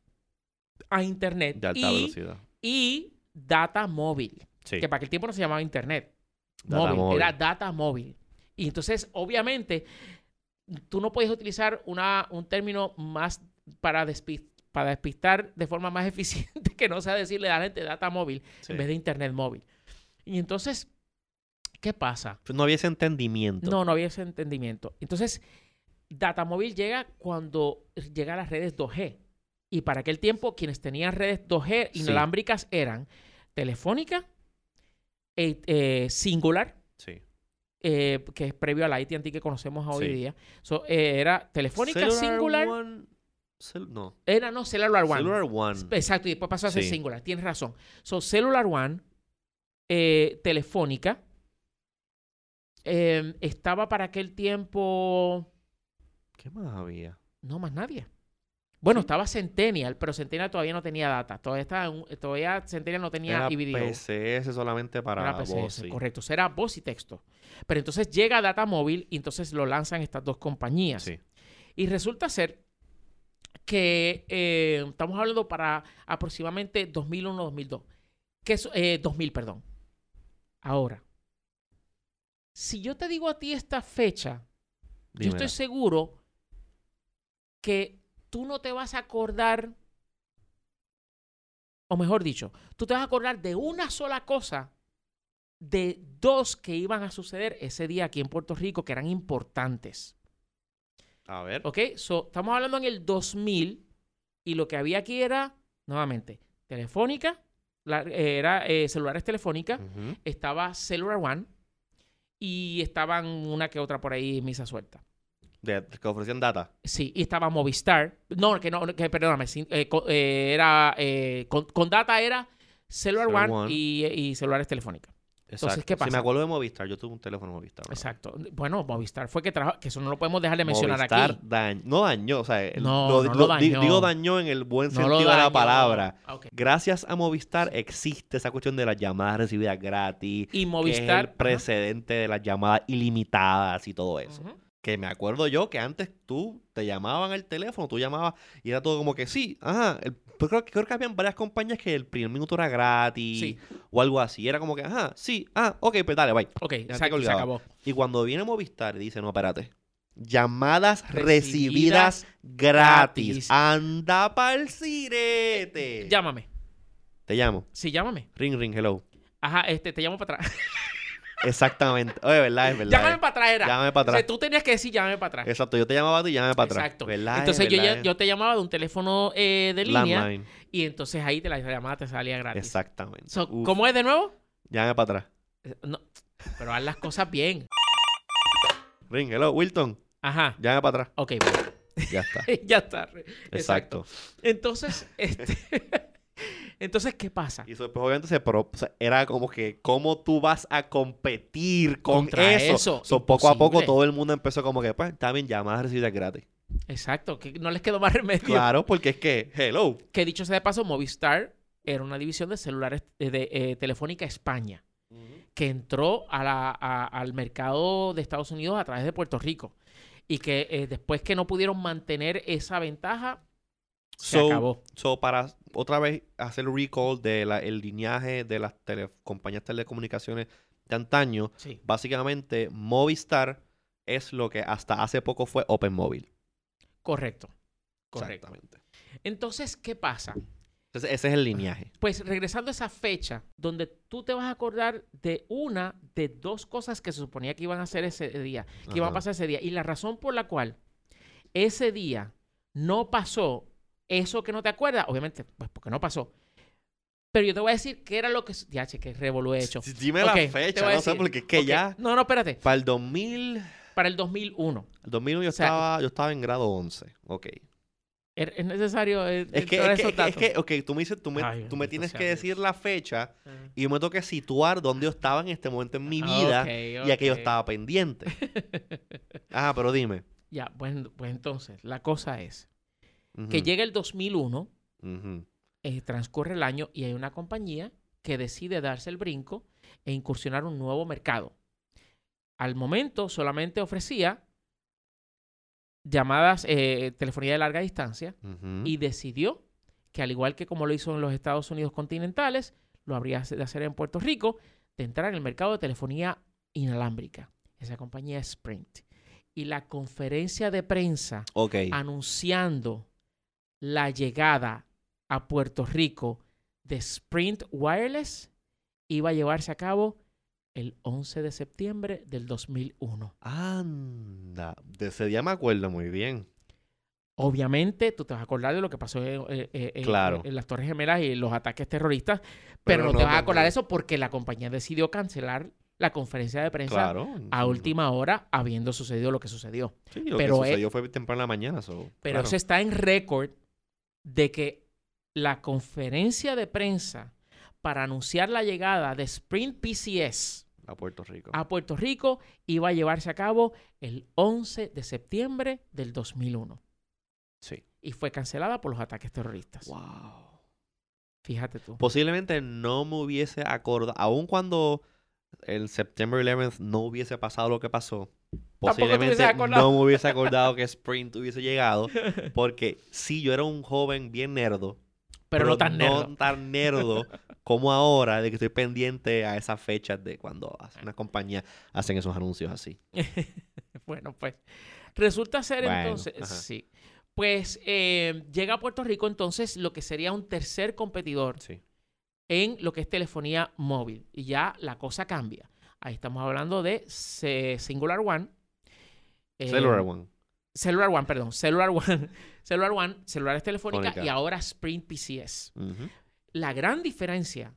a Internet. De alta y, velocidad. Y data móvil. Que para aquel tiempo no se llamaba Internet. móvil, Era data móvil. Y entonces, obviamente, tú no puedes utilizar una, un término más para, para despistar de forma más eficiente que no sea decirle a la gente data móvil en vez de Internet móvil. Y entonces, ¿qué pasa? Pues no había ese entendimiento. No, no había ese entendimiento. Entonces, Datamóvil llega cuando llega a las redes 2G. Y para aquel tiempo, quienes tenían redes 2G inalámbricas eran Telefónica, eh, eh, Singular, eh, que es previo a la AT&T que conocemos hoy día. era Telefónica, Singular... no. Era, no, Cellular One. Cellular One. Exacto, y después pasó a ser Singular. Tienes razón. So, Cellular One, Telefónica, estaba para aquel tiempo... ¿Qué más había? No, más nadie. Bueno, estaba Centennial, pero Centennial todavía no tenía data. Todavía, estaba todavía Centennial no tenía era PCS solamente para era PCS, correcto. Será voz y texto. Pero entonces llega Data Móvil y entonces lo lanzan estas dos compañías. Sí. Y resulta ser que eh, estamos hablando para aproximadamente 2001-2002. Que es, 2000, eh, perdón. Ahora, si yo te digo a ti esta fecha, yo estoy seguro que tú no te vas a acordar, o mejor dicho, tú te vas a acordar de una sola cosa, de dos que iban a suceder ese día aquí en Puerto Rico que eran importantes. A ver. Ok, so, estamos hablando en el 2000 y lo que había aquí era, nuevamente, Telefónica, era eh, celulares Telefónica, estaba Cellular One y estaban una que otra por ahí misa suelta que ofrecían data. Sí, y estaba Movistar. No, que no, que perdóname, eh, eh, era eh, con, data era Cellular, One, Y, celulares telefónicas. Entonces, ¿qué pasa? Si me acuerdo de Movistar, yo tuve un teléfono Movistar. Exacto. Bueno, Movistar fue que trajo, que eso no lo podemos dejar de mencionar Movistar aquí. Daño, no dañó, o sea, no, no dañó. digo dañó en el buen sentido de la palabra. Gracias a Movistar existe esa cuestión de las llamadas recibidas gratis. Y Movistar. el precedente de las llamadas ilimitadas y todo eso. Que me acuerdo yo que antes tú te llamaban al teléfono, tú llamabas y era todo como que sí, ajá. Pues creo, creo, que habían varias compañías que el primer minuto era gratis o algo así. Era como que, ajá, sí, ah, ok, pues dale, bye. Ok, se acabó. Y cuando viene Movistar y dice, no, espérate, Llamadas recibidas, gratis. Anda pa'l sirete. Llámame. Te llamo. Sí, llámame. Ring, ring, hello. Ajá, este, te llamo para atrás. Exactamente. Oye, ¿verdad? Es verdad. Llámame para atrás, era. Llámame para atrás. O sea, tú tenías que decir llámame para atrás. Exacto. Yo te llamaba a ti y llámame para atrás. Exacto. ¿Verdad? Entonces Es yo, verdad, yo te llamaba de un teléfono eh, de línea Landline. y entonces ahí te la llamada te salía gratis. Exactamente. So. ¿Cómo es de nuevo? Llámame para atrás. Eh, No, pero haz las cosas bien. Ring, hello. Wilton. Ajá. Llámame para atrás. Ok, bueno. Ya está. ya está. Exacto. Entonces, este... Entonces, ¿qué pasa? Y eso después obviamente se pro- o sea, era como que cómo tú vas a competir con Contra eso. eso, So, poco a poco todo el mundo empezó como que, pues, bien, llamadas recibidas gratis. Exacto, que no les quedó más remedio. Claro, porque es que, hello. Que dicho sea de paso, Movistar era una división de celulares eh, de eh, Telefónica España, que entró a la- a- al mercado de Estados Unidos a través de Puerto Rico. Y que eh, después que no pudieron mantener esa ventaja, se So, acabó. so, para otra vez hacer el recall del el lineaje de las tele- compañías de telecomunicaciones de antaño, Sí, básicamente Movistar es lo que hasta hace poco fue Open Mobile. correcto. Correcto. Exactamente. Entonces, ¿qué pasa? Entonces, ese es el lineaje. Pues regresando a esa fecha, donde tú te vas a acordar de una de dos cosas que se suponía que iban a hacer ese día, que iban a pasar ese día. Y la razón por la cual ese día no pasó eso que no te acuerdas, obviamente, pues porque no pasó. Pero yo te voy a decir qué era lo que... Ya, che, que revolú he hecho. Dime la fecha, a no sé, porque es que ya No, no, espérate. para el 2000, Para el 2001. el 2001 yo, O sea, estaba, yo estaba en grado 11. Ok. ¿Es es necesario eh, Es que, a es, que, es ok, tú me dices, tú me, Ay, tú me tienes que decir la fecha y yo me tengo que situar dónde yo estaba en este momento en mi Ah, vida y aquello ok. estaba pendiente. Ah, pero dime. Ya, pues, pues entonces, la cosa es Que llega el 2001 ujú. eh, transcurre el año y hay una compañía que decide darse el brinco e incursionar un nuevo mercado. Al momento solamente ofrecía llamadas, eh, telefonía de larga distancia y decidió que al igual que como lo hizo en los Estados Unidos continentales, lo habría de hacer en Puerto Rico, de entrar en el mercado de telefonía inalámbrica. Esa compañía es Sprint. Y la conferencia de prensa anunciando la llegada a Puerto Rico de Sprint Wireless iba a llevarse a cabo el 11 de septiembre del 2001. Anda. De ese día me acuerdo muy bien. Obviamente, tú te vas a acordar de lo que pasó en, eh, eh, en- Claro. en las Torres Gemelas y los ataques terroristas, pero, no, te vas a acordar de eso porque la compañía decidió cancelar la conferencia de prensa Claro. a última hora, habiendo sucedido lo que sucedió. Sí, lo pero que es- sucedió fue temprano en la mañana. so, Pero claro. eso está en récord de que la conferencia de prensa para anunciar la llegada de Sprint PCS A Puerto Rico. a Puerto Rico iba a llevarse a cabo el 11 de septiembre del 2001 Sí. y fue cancelada por los ataques terroristas. Wow. Fíjate tú. Posiblemente no me hubiese acordado, aun cuando el September 11th no hubiese pasado lo que pasó, posiblemente no me hubiese acordado que Sprint hubiese llegado, porque sí, yo era un joven bien nerdo, pero, no tan nerdo. no tan nerdo como ahora, de que estoy pendiente a esas fechas de cuando una compañía hacen esos anuncios así. bueno, pues resulta ser Bueno, entonces, ajá. sí. Pues eh, llega a Puerto Rico entonces lo que sería un tercer competidor Sí. en lo que es telefonía móvil. Y ya la cosa cambia. Ahí estamos hablando de Singular One. Eh, Cellular One. Cellular One, perdón. Cellular One. Cellular One, celulares telefónicas Fónica. y ahora Sprint PCS. La gran diferencia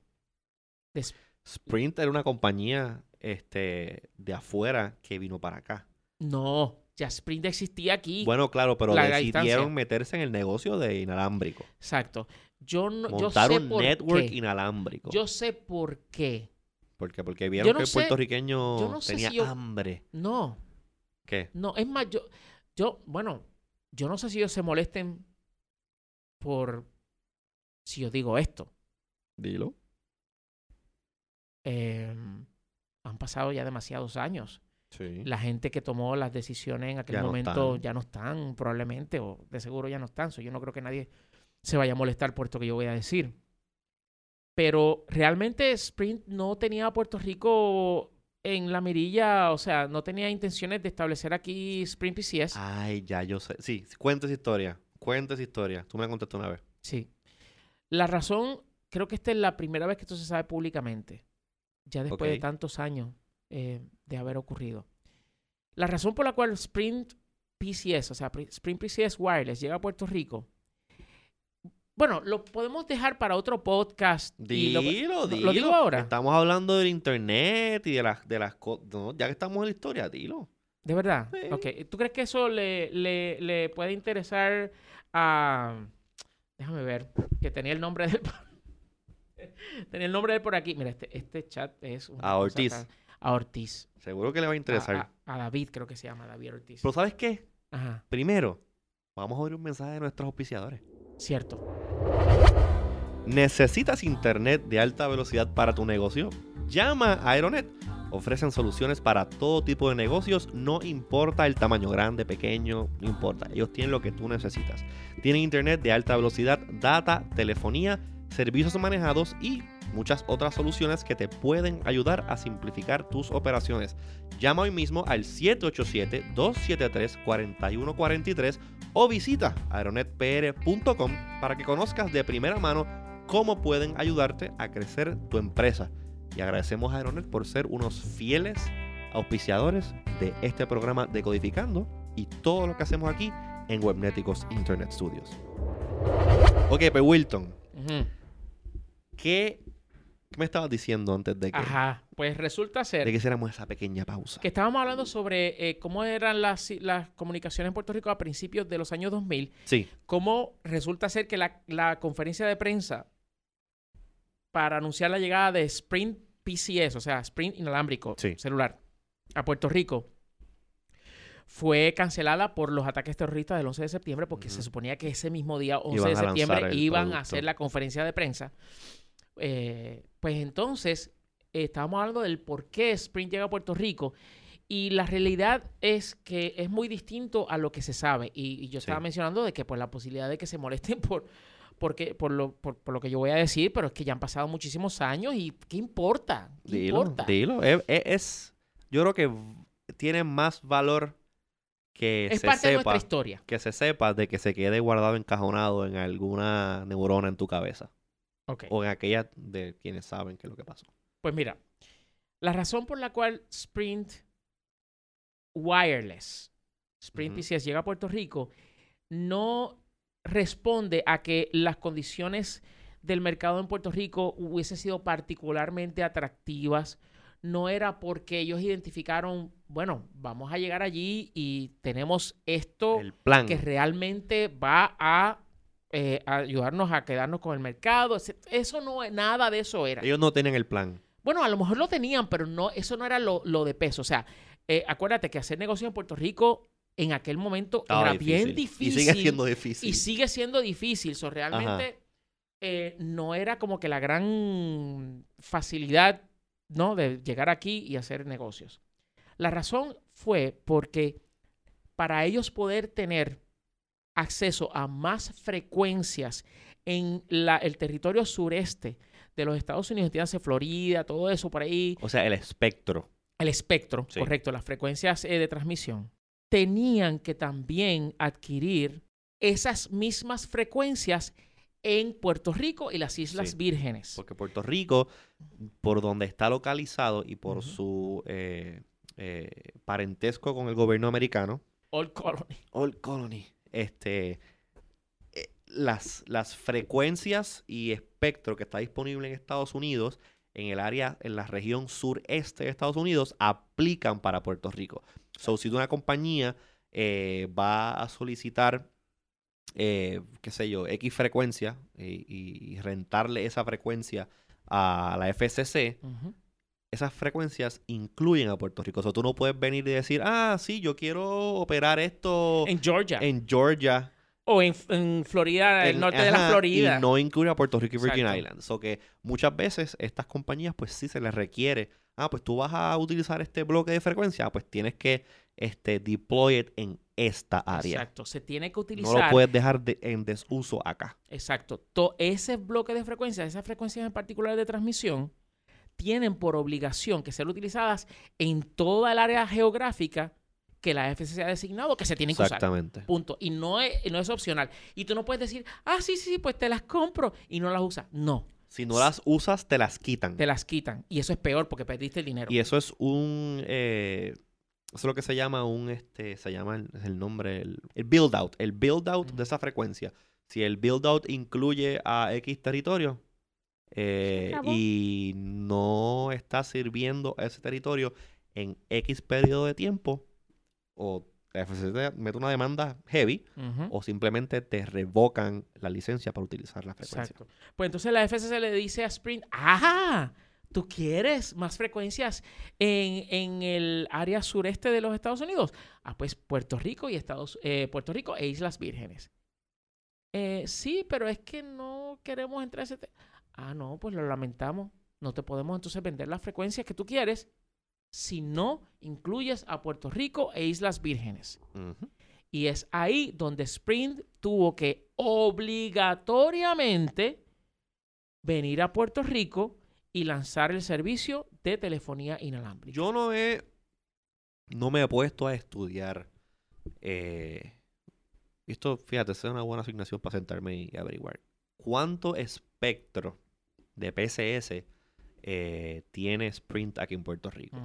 de Sprint era una compañía este, de afuera que vino para acá. No, ya Sprint existía aquí. Bueno, claro, pero decidieron distancia. meterse en el negocio de inalámbrico. Exacto. Yo no yo sé un por network qué. inalámbrico. Yo sé por qué. ¿Por qué? Porque vieron no que el sé- puertorriqueño no tenía si yo- hambre. No, ¿Qué? no, es más, yo, yo, bueno, yo no sé si ellos se molesten por si yo digo esto. Dilo. Eh, han pasado ya demasiados años. Sí. La gente que tomó las decisiones en aquel Ya momento ya no están, probablemente, o de seguro ya no están. So, yo no creo que nadie se vaya a molestar por esto que yo voy a decir. Pero realmente Sprint no tenía a Puerto Rico en la mirilla, o sea, no tenía intenciones de establecer aquí Sprint PCS. Ay, ya, yo sé. Sí, cuenta esa historia. Cuenta esa historia. Tú me la contaste una vez. Sí. La razón, creo que esta es la primera vez que esto se sabe públicamente, ya después de tantos años eh, de haber ocurrido. La razón por la cual Sprint PCS, o sea, Sprint PCS Wireless llega a Puerto Rico bueno, lo podemos dejar para otro podcast. Dilo, dilo. ¿Lo digo ahora? Estamos hablando del internet y de las, de las cosas. ya que estamos en la historia, dilo. ¿De verdad? Ok. ¿Tú crees que eso le, le, puede interesar a... Déjame ver, que tenía el nombre del... tenía el nombre de él por aquí. Mira, este, este chat es... A Ortiz. a Ortiz. Seguro que le va a interesar. A, a, David, creo que se llama David Ortiz. Pero ¿sabes qué? Ajá. Primero, vamos a oír un mensaje de nuestros auspiciadores. Cierto. ¿Necesitas internet de alta velocidad para tu negocio? Llama a Aeronet. Ofrecen soluciones para todo tipo de negocios, no importa el tamaño grande, pequeño, no importa. Ellos tienen lo que tú necesitas. Tienen internet de alta velocidad, data, telefonía, servicios manejados y muchas otras soluciones que te pueden ayudar a simplificar tus operaciones. Llama hoy mismo al 787-273-4143 o visita aeronetpr.com para que conozcas de primera mano cómo pueden ayudarte a crecer tu empresa. Y agradecemos a Aeronet por ser unos fieles auspiciadores de este programa Decodificando y todo lo que hacemos aquí en Webneticos Internet Studios. Ok, pues Wilton, ¿qué ¿Qué me estabas diciendo antes de que... Ajá, pues resulta ser... De que hiciéramos esa pequeña pausa. Que estábamos hablando sobre eh, cómo eran las, las comunicaciones en Puerto Rico a principios de los años 2000. Sí. Cómo resulta ser que la, conferencia de prensa para anunciar la llegada de Sprint PCS, o sea, Sprint inalámbrico celular, a Puerto Rico, fue cancelada por los ataques terroristas del 11 de septiembre porque se suponía que ese mismo día, 11 de septiembre, iban a hacer la conferencia de prensa. Eh, pues entonces estábamos hablando del por qué Sprint llega a Puerto Rico. Y la realidad es que es muy distinto a lo que se sabe. Y, yo estaba mencionando de que pues la posibilidad de que se molesten por, porque, por, lo, por, lo que yo voy a decir, pero es que ya han pasado muchísimos años y ¿qué importa? dilo, dilo. Es, yo creo que tiene más valor que es parte de nuestra historia. Que se sepa de que se quede guardado encajonado en alguna neurona en tu cabeza. O en aquella de quienes saben qué es lo que pasó. Pues mira, la razón por la cual Sprint Wireless, Sprint PCS llega a Puerto Rico, no responde a que las condiciones del mercado en Puerto Rico hubiesen sido particularmente atractivas. No era porque ellos identificaron, bueno, vamos a llegar allí y tenemos esto que realmente va a eh, ayudarnos a quedarnos con el mercado. Eso no, nada de eso era. Ellos no tenían el plan. Bueno, a lo mejor lo tenían, pero no, eso no era lo, de peso. O sea, eh, acuérdate que hacer negocio en Puerto Rico en aquel momento era bien difícil. Y sigue siendo difícil. Y sigue siendo difícil. So, realmente eh, no era como que la gran facilidad, ¿no? De llegar aquí y hacer negocios. La razón fue porque para ellos poder tener acceso a más frecuencias en la, el territorio sureste de los Estados Unidos, entiéndase Florida, todo eso por ahí. O sea, el espectro. El espectro, correcto, las frecuencias eh, de transmisión. Tenían que también adquirir esas mismas frecuencias en Puerto Rico y las Islas Vírgenes. Porque Puerto Rico, por donde está localizado y por su eh, eh, parentesco con el gobierno americano. Old Colony. Old Colony este, las, las frecuencias y espectro que está disponible en Estados Unidos, en el área, en la región sureste de Estados Unidos, aplican para Puerto Rico. So, si una compañía eh, va a solicitar, eh, qué sé yo, X frecuencia y, rentarle esa frecuencia a la FCC, esas frecuencias incluyen a Puerto Rico. O sea, tú no puedes venir y decir, ah, sí, yo quiero operar esto en Georgia. En Georgia. O en, Florida, el norte de la Florida. Y no incluye a Puerto Rico y Virgin Islands. O que muchas veces estas compañías, pues sí se les requiere, ah, pues tú vas a utilizar este bloque de frecuencia, pues tienes que este, deploy it en esta área. Exacto, se tiene que utilizar. No lo puedes dejar en desuso acá. Exacto. Todo ese bloque de frecuencias, esas frecuencias en particular de transmisión, tienen por obligación que ser utilizadas en toda el área geográfica que la FCC ha designado que se tienen que Exactamente. usar. Punto. Y no es, no es opcional. Y tú no puedes decir, ah, sí, sí, pues te las compro y no las usas. No. Si no las usas, te las quitan. Te las quitan. Y eso es peor porque perdiste el dinero. Y eso es un... Eh, eso es lo que se llama un... este Se llama el, el nombre... El, build out. El build out de esa frecuencia. Si el build out incluye a X territorio eh, y no está sirviendo ese territorio en X periodo de tiempo, o la FCC mete una demanda heavy o simplemente te revocan la licencia para utilizar la frecuencia. Exacto. Pues entonces la FCC le dice a Sprint, ¡ajá! ¿Tú quieres más frecuencias en, el área sureste de los Estados Unidos? Ah, pues Puerto Rico y Estados eh, Puerto Rico e Islas Vírgenes. Eh, sí, pero es que no queremos entrar a ese... Ah, no, pues lo lamentamos. No te podemos entonces vender las frecuencias que tú quieres si no incluyes a Puerto Rico e Islas Vírgenes. Y es ahí donde Sprint tuvo que obligatoriamente venir a Puerto Rico y lanzar el servicio de telefonía inalámbrica. Yo no he, no me he puesto a estudiar. Eh, esto, fíjate, es una buena asignación para sentarme y averiguar. ¿Cuánto espectro de PCS eh, tiene Sprint aquí en Puerto Rico.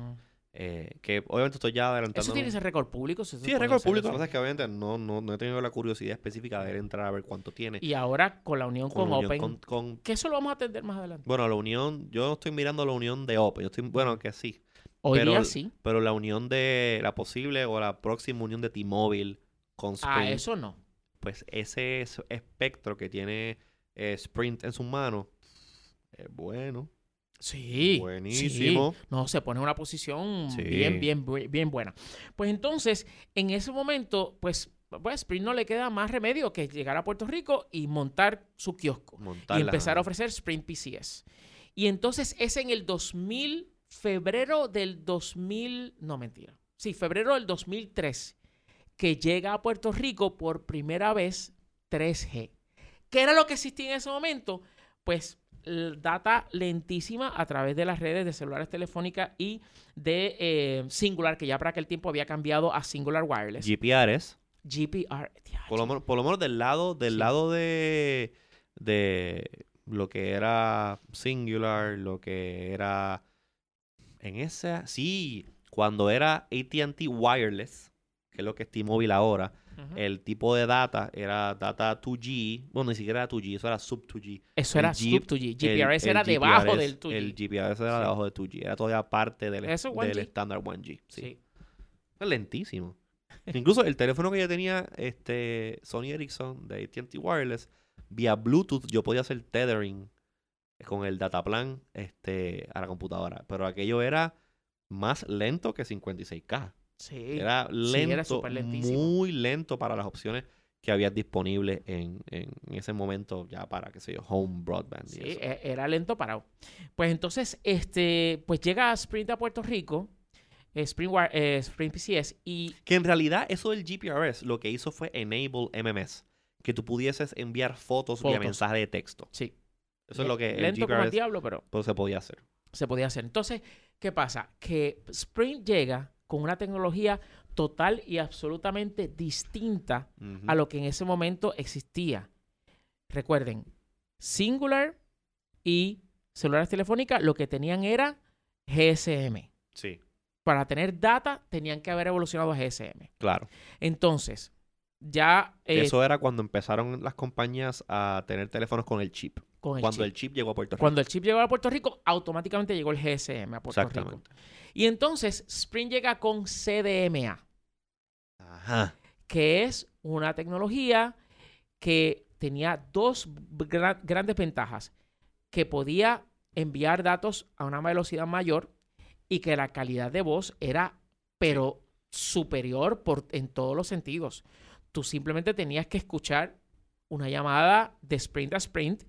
Eh, que obviamente estoy ya adelantando. ¿Eso tiene ese récord público? sí, es récord público. Lo que que obviamente no, no, no, he tenido la curiosidad específica de entrar a ver cuánto tiene. Y ahora con la unión con, Open. Que eso lo vamos a atender más adelante. Bueno, la unión, yo estoy mirando la unión de Open. Yo estoy, bueno, que sí. Hoy día sí. Pero la unión de la posible o la próxima unión de T-Mobile con ah, Sprint. Ah, eso no. Pues ese espectro que tiene eh, Sprint en sus manos es bueno. Sí. Buenísimo. No, se pone en una posición bien, bien, bien buena. Pues entonces, en ese momento, pues, pues Sprint no le queda más remedio que llegar a Puerto Rico y montar su kiosco. y empezar a ofrecer Sprint PCS. Y entonces es en el 2000, febrero del 2000, no mentira. Sí, febrero del 2003, que llega a Puerto Rico por primera vez 3G. ¿Qué era lo que existía en ese momento? Pues data lentísima a través de las redes de celulares telefónicas y de eh, Singular, que ya para aquel tiempo había cambiado a Singular Wireless. GPRS. GPR. Por lo, por lo menos del lado, del lado de, de lo que era Singular, lo que era en esa, sí, cuando era AT&T Wireless, que es lo que es T-Mobile ahora, el tipo de data era data 2G. Bueno, ni siquiera era 2G, eso era sub 2G. Eso era sub 2G. GPRS era debajo del 2G. El GPRS era debajo del 2G. Era todavía parte del, estándar 1G. Sí. Es lentísimo. Incluso el teléfono que yo tenía, este, Sony Ericsson de AT&T Wireless, vía Bluetooth yo podía hacer tethering con el dataplan este, a la computadora. Pero aquello era más lento que 56K. Sí. Era lento, muy lento para las opciones que había disponibles en, ese momento ya para, qué sé yo, home broadband. sí, e, era lento parado. Pues entonces, este, pues llega Sprint a Puerto Rico, Sprint, eh, Sprint PCS y... Que en realidad eso del GPRS lo que hizo fue enable MMS, que tú pudieses enviar fotos, vía mensaje de texto. Sí. Eso es lo que lento el como el diablo, pero... Pues se podía hacer. Se podía hacer. Entonces, ¿qué pasa? Que Sprint llega con una tecnología total y absolutamente distinta a lo que en ese momento existía. Recuerden, Singular y celulares telefónicas lo que tenían era GSM. Sí. Para tener data tenían que haber evolucionado a GSM. Claro. Entonces, ya... Eh, Eso era cuando empezaron las compañías a tener teléfonos con el chip. Cuando el chip llegó a Puerto Rico. Cuando el chip llegó a Puerto Rico, automáticamente llegó el GSM a Puerto. Rico. Y entonces Sprint llega con CDMA. Ajá. Que es una tecnología que tenía dos grandes ventajas. Que podía enviar datos a una velocidad mayor y que la calidad de voz era, pero superior por, en todos los sentidos. Tú simplemente tenías que escuchar una llamada de sprint a sprint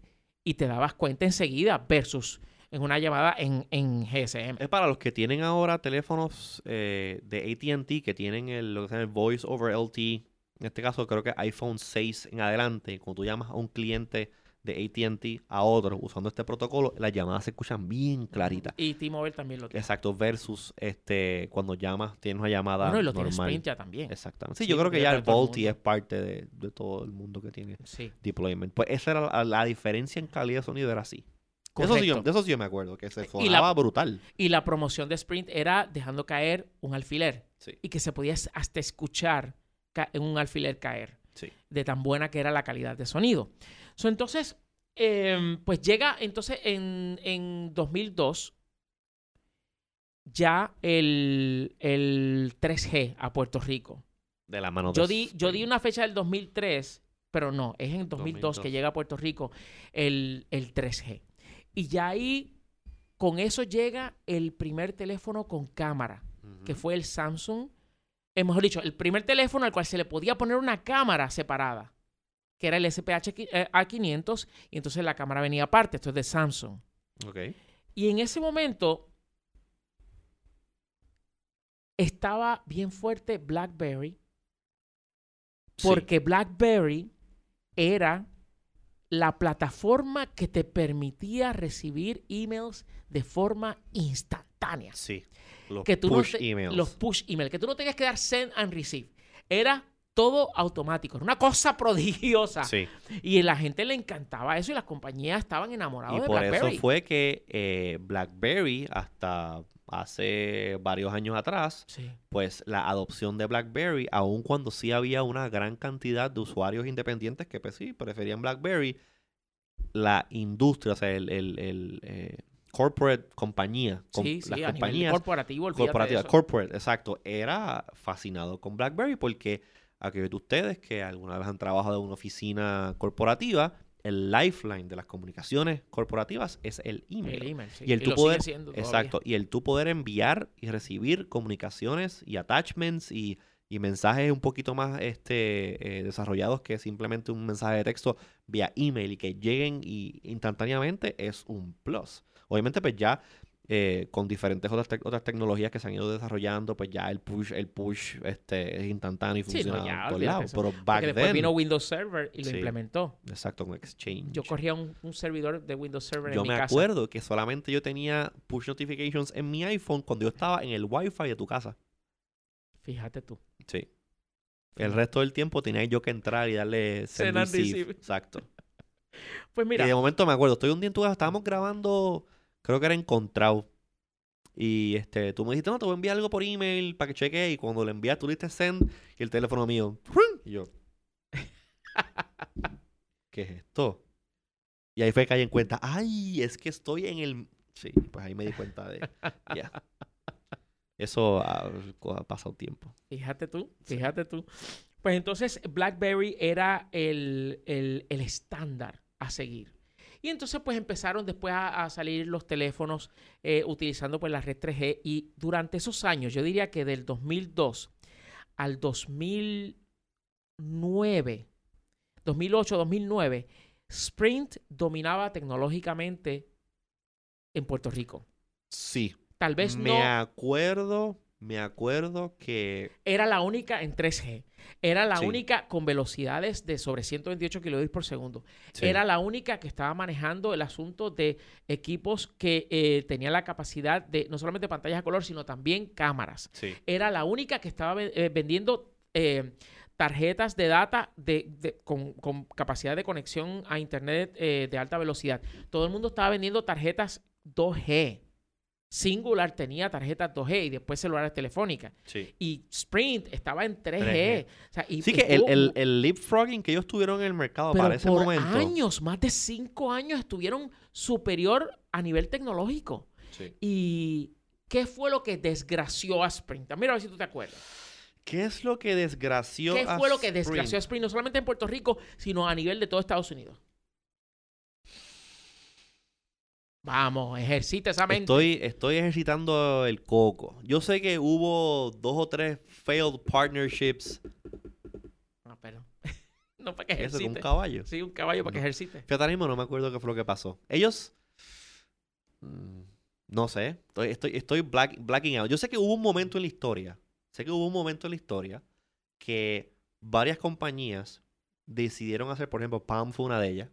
y te dabas cuenta enseguida versus en una llamada en, en GSM. Es para los que tienen ahora teléfonos eh, de ATT que tienen el, lo que se llama el Voice over LTE. En este caso creo que iPhone 6 en adelante, cuando tú llamas a un cliente de ATT a otro usando este protocolo, las llamadas se escuchan bien claritas. Y T-Mobile también lo tiene. Exacto, versus este cuando llamas, tienes una llamada bueno, y lo normal. Sprint ya también. Exactamente. Sí, yo creo que ya el VoLTE es parte de, todo el mundo que tiene deployment. Pues esa era la, diferencia en calidad de sonido, era así. Eso sí, de eso sí yo me acuerdo, que se sonaba brutal. Y la promoción de Sprint era dejando caer un alfiler. Y que se podía hasta escuchar un alfiler caer. De tan buena que era la calidad de sonido. Entonces, em, pues llega entonces en, en 2002 ya el, 3G a Puerto Rico. De la mano yo di, yo di una fecha del 2003, pero no, es en 2002, que llega a Puerto Rico el, el 3G. Y ya ahí, con eso llega el primer teléfono con cámara, que fue el Samsung. Eh, mejor dicho, el primer teléfono al cual se le podía poner una cámara separada, que era el SPH eh, A500, y entonces la cámara venía aparte, esto es de Samsung. Okay. Y en ese momento estaba bien fuerte BlackBerry, porque BlackBerry era la plataforma que te permitía recibir emails de forma instantánea. Sí. Los push emails. Los push emails. Que tú no tenías que dar send and receive. Era todo automático. Era una cosa prodigiosa. Sí. Y a la gente le encantaba eso y las compañías estaban enamoradas de BlackBerry. Y por eso fue que eh, BlackBerry, hasta hace varios años atrás, pues la adopción de BlackBerry, aun cuando sí había una gran cantidad de usuarios independientes que pues sí, preferían BlackBerry, la industria, o sea, el, el, eh, corporate compañía. sí, sí, las compañías corporativo, corporativa, corporate, exacto. Era fascinado con BlackBerry porque aquellos de ustedes que alguna vez han trabajado en una oficina corporativa, el lifeline de las comunicaciones corporativas es el email. El email, sí. Y el tú poder, exacto, y el tú poder enviar y recibir comunicaciones y attachments y, mensajes un poquito más este, eh, desarrollados que simplemente un mensaje de texto vía email y que lleguen y instantáneamente es un plus. Obviamente, pues ya eh, con diferentes otras, otras tecnologías que se han ido desarrollando, pues ya el push, el push este, es instantáneo y funciona sí, no, ya, Pero back después vino Windows Server y lo implementó. Exacto, con Exchange. Yo corría un, servidor de Windows Server yo en mi casa. Yo me acuerdo que solamente yo tenía push notifications en mi iPhone cuando yo estaba en el Wi-Fi de tu casa. Fíjate tú. Sí. El resto del tiempo tenía yo que entrar y darle send receive. Exacto. pues mira. Y de momento me acuerdo, estoy un día en tu casa, estábamos grabando creo que era encontrado. Y este, tú me dijiste, no, te voy a enviar algo por email para que cheque. Y cuando le envías, tú le diste send y el teléfono mío. Y yo. ¿Qué es esto? Y ahí fue que caí en cuenta. Ay, es que estoy en el. Sí, pues ahí me di cuenta de. Ya. Eso ha, pasado tiempo. Fíjate tú, fíjate tú. Pues entonces BlackBerry era el, el, el estándar a seguir. Y entonces pues empezaron después a, salir los teléfonos eh, utilizando pues la red 3G y durante esos años, yo diría que del 2002 al 2009, 2008, 2009, Sprint dominaba tecnológicamente en Puerto Rico. Sí. Tal vez no. Me acuerdo me acuerdo que... Era la única en 3G. Era la única con velocidades de sobre 128 kilobits por segundo. Era la única que estaba manejando el asunto de equipos que eh, tenían la capacidad de no solamente pantallas a color, sino también cámaras. Era la única que estaba eh, vendiendo eh, tarjetas de data de, con, con, capacidad de conexión a Internet de alta velocidad. Todo el mundo estaba vendiendo tarjetas 2G. Singular tenía tarjetas 2G y después celulares telefónicas. Y Sprint estaba en 3G. sí, que el, el, leapfrogging que ellos tuvieron en el mercado para ese por años, más de 5 años, estuvieron superior a nivel tecnológico. ¿Y qué fue lo que desgració a Sprint? Mira a ver si tú te acuerdas. ¿Qué es lo que desgració a Sprint? ¿Qué fue lo que desgració a Sprint? No solamente en Puerto Rico, sino a nivel de todo Estados Unidos. Vamos, ejercita esa mente. Estoy, estoy ejercitando el coco. Yo sé que hubo dos o tres failed partnerships. No, pero. no para que ejercite. Eso, un caballo. Sí, un caballo para que ejercite. Fíjate, mismo no me acuerdo qué fue lo que pasó. Ellos. Mm, no sé. Estoy, estoy, estoy black, blacking out. Yo sé que hubo un momento en la historia. Sé que hubo un momento en la historia que varias compañías decidieron hacer, por ejemplo, Palm fue una de ellas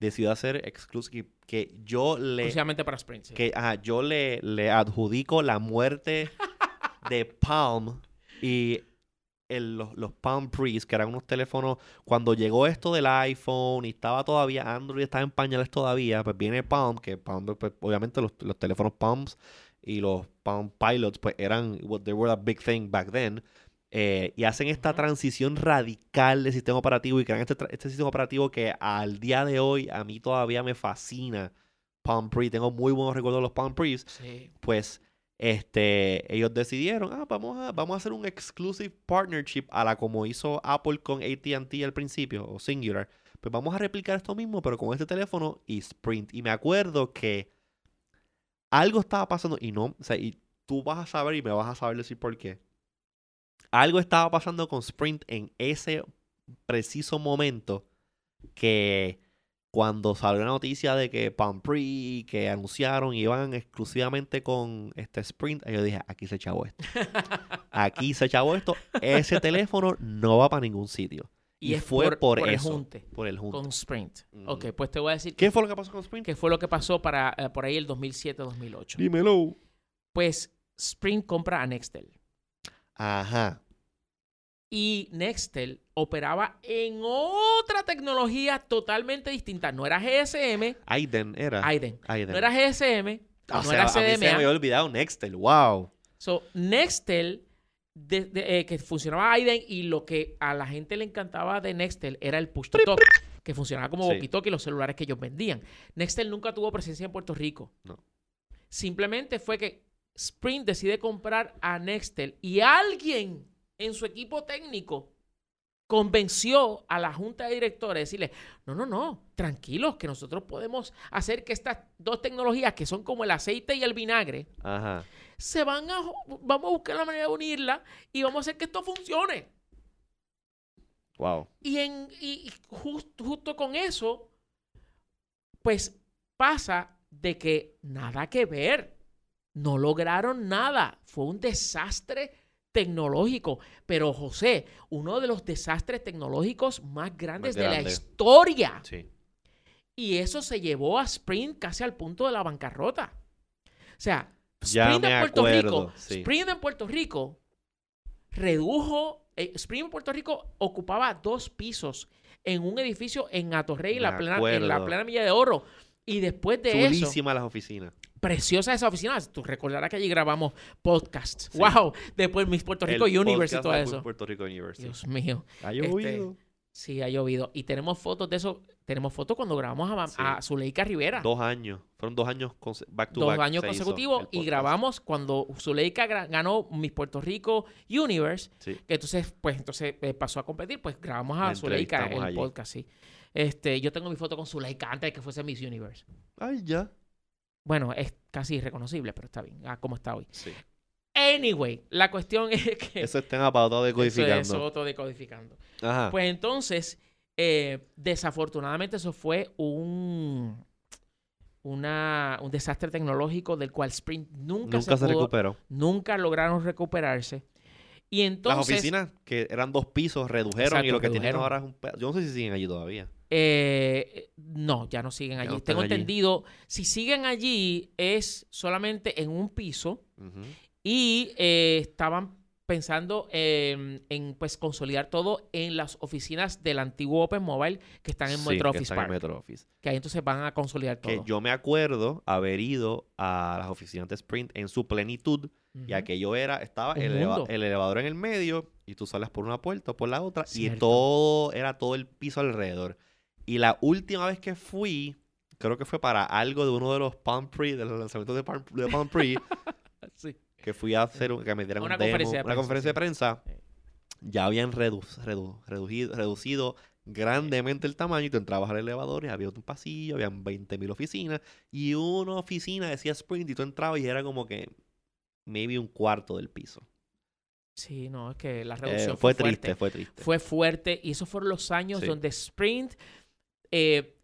decidió hacer exclusive que yo le exclusivamente para Sprint que yo le, le adjudico la muerte de Palm y los, los, Palm Pre's, que eran unos teléfonos, cuando llegó esto del iPhone y estaba todavía, Android estaba en pañales todavía, pues viene Palm, que Palm, pues, obviamente los, los, teléfonos Palms y los Palm Pilots, pues eran, they were a big thing back then. Eh, y hacen esta transición radical de sistema operativo y crean este, este, sistema operativo que al día de hoy a mí todavía me fascina. Palm Pre, tengo muy buenos recuerdos de los Palm Pre's. Pues este, ellos decidieron, ah, vamos a, vamos a hacer un exclusive partnership a la como hizo Apple con ATT al principio, o Singular. Pues vamos a replicar esto mismo, pero con este teléfono y Sprint. Y me acuerdo que algo estaba pasando, y no, o sea, y tú vas a saber y me vas a saber decir por qué. Algo estaba pasando con Sprint en ese preciso momento que cuando salió la noticia de que Palm Pre, que anunciaron iban exclusivamente con este Sprint, yo dije, aquí se echó esto. aquí se echó esto. Ese teléfono no va para ningún sitio. Y, fue por, por, eso. El junte, por el junte. Con Sprint. Ok, pues te voy a decir. ¿Qué fue lo que pasó con Sprint? ¿Qué fue lo que pasó para eh, por ahí el 2007-2008? Dímelo. Pues Sprint compra a Nextel. Ajá y Nextel operaba en otra tecnología totalmente distinta. No era GSM. Aiden era. Aiden. No era GSM. Ah, no era CDMA. A mí se me había olvidado Nextel. Wow. So, Nextel, eh, que funcionaba Aiden y lo que a la gente le encantaba de Nextel era el push to talk, que funcionaba como sí. walkie y los celulares que ellos vendían. Nextel nunca tuvo presencia en Puerto Rico. No. Simplemente fue que Sprint decide comprar a Nextel y alguien en su equipo técnico convenció a la junta de directores de decirle, no, no, no, tranquilos, que nosotros podemos hacer que estas dos tecnologías, que son como el aceite y el vinagre, se van a, vamos a buscar la manera de unirla y vamos a hacer que esto funcione. Wow. Y, en, y justo con eso, pues pasa de que nada que ver. No lograron nada. Fue un desastre tecnológico. Pero José, uno de los desastres tecnológicos más grandes de la historia. Y eso se llevó a Sprint casi al punto de la bancarrota. O sea, Sprint en Puerto Rico, Sprint en Puerto Rico redujo, eh, Sprint en Puerto Rico ocupaba dos pisos en un edificio en Atorrey, en la, plena, en la plena Milla de Oro. Y después de eso... Chulísimas las oficinas preciosa esa oficina. Tú recordarás que allí grabamos podcasts. ¡Wow! Después Miss Puerto Rico Universe y todo eso. Puerto Rico Universe. Dios mío. Ha llovido. Este, sí, ha llovido. Y tenemos fotos de eso. Tenemos fotos cuando grabamos a, Zuleika Rivera. Dos años. Fueron dos años back to dos años consecutivos. Y grabamos cuando Zuleika ganó Miss Puerto Rico Universe. Que entonces, pues, entonces eh, pasó a competir. Pues grabamos a Zuleika en el podcast, sí. Este, yo tengo mi foto con Zuleika antes de que fuese Miss Universe. Ay, ya. Bueno, es casi irreconocible, pero está bien. Ah, como está hoy. Sí. Anyway, la cuestión es que. Eso está apagado decodificando. Eso es decodificando. Ajá. Pues entonces, eh, desafortunadamente, eso fue un. Una, un desastre tecnológico del cual Sprint nunca, nunca se, recuperó. Nunca lograron recuperarse. Y entonces. Las oficinas, que eran dos pisos, redujeron y lo que tienen ahora es un. Yo no sé si siguen allí todavía. Eh, no, ya no siguen allí. Tengo entendido, si siguen allí es solamente en un piso y eh, estaban pensando en pues consolidar todo en las oficinas del antiguo Open Mobile que están en Metro Office Park. Metro Office. Que ahí entonces van a consolidar todo. Que yo me acuerdo haber ido a las oficinas de Sprint en su plenitud y aquello era, estaba el, elevador en el medio y tú sales por una puerta o por la otra y todo era todo el piso alrededor. Y la última vez que fui, creo que fue para algo de uno de los Palm Pre, de los lanzamientos de Palm, de Pre, sí. que fui a hacer, que me dieran una, un demo, conferencia, una conferencia de prensa, ya habían reducido, reducido grandemente el tamaño y tú entrabas al elevador y había un pasillo, habían 20.000 oficinas y una oficina decía Sprint y tú entrabas y era como que maybe un cuarto del piso. Sí, no, es que la eh, reducción fue, fue, triste, fue triste. Fue fuerte y esos fueron los años donde Sprint eh,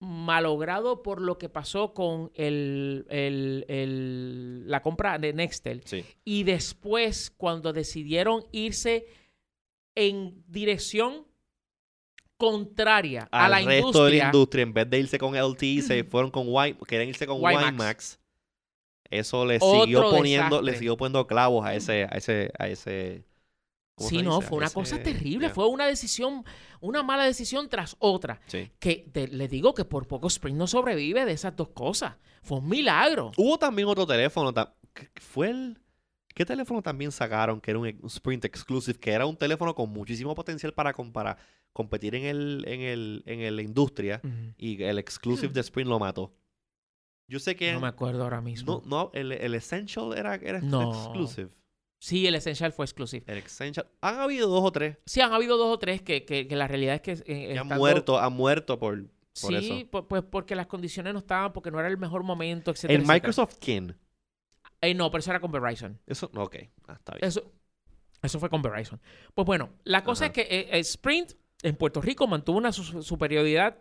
malogrado por lo que pasó con el, la compra de Nextel. Y después, cuando decidieron irse en dirección contraria a la resto industria. de la industria. En vez de irse con LT, se fueron con Y, querían irse con YMAX. Eso le siguió poniendo, le siguió poniendo clavos a ese, a ese, a ese. Sí, no, fue una cosa terrible. Fue una decisión, una mala decisión tras otra. Que le digo que por poco Sprint no sobrevive de esas dos cosas. Fue un milagro. Hubo también otro teléfono. Fue el. ¿Qué teléfono también sacaron que era un, Sprint Exclusive? Que era un teléfono con muchísimo potencial para comparar, competir en el, en el, en la industria. Y el Exclusive de Sprint lo mató. Yo sé que. No me acuerdo ahora mismo. No, no el, el Essential era, era exclusive. Sí, el Essential fue exclusive. El Essential. Han habido dos o tres. Sí, han habido dos o tres que, que, la realidad es que. Eh, han muerto, han muerto por, por sí, pues porque las condiciones no estaban, porque no era el mejor momento, etc. ¿El Microsoft quién? Eh, no, pero eso era con Verizon. Eso, ok. Ah, está bien. Eso, eso fue con Verizon. Pues bueno, la cosa es que eh, Sprint en Puerto Rico mantuvo una superioridad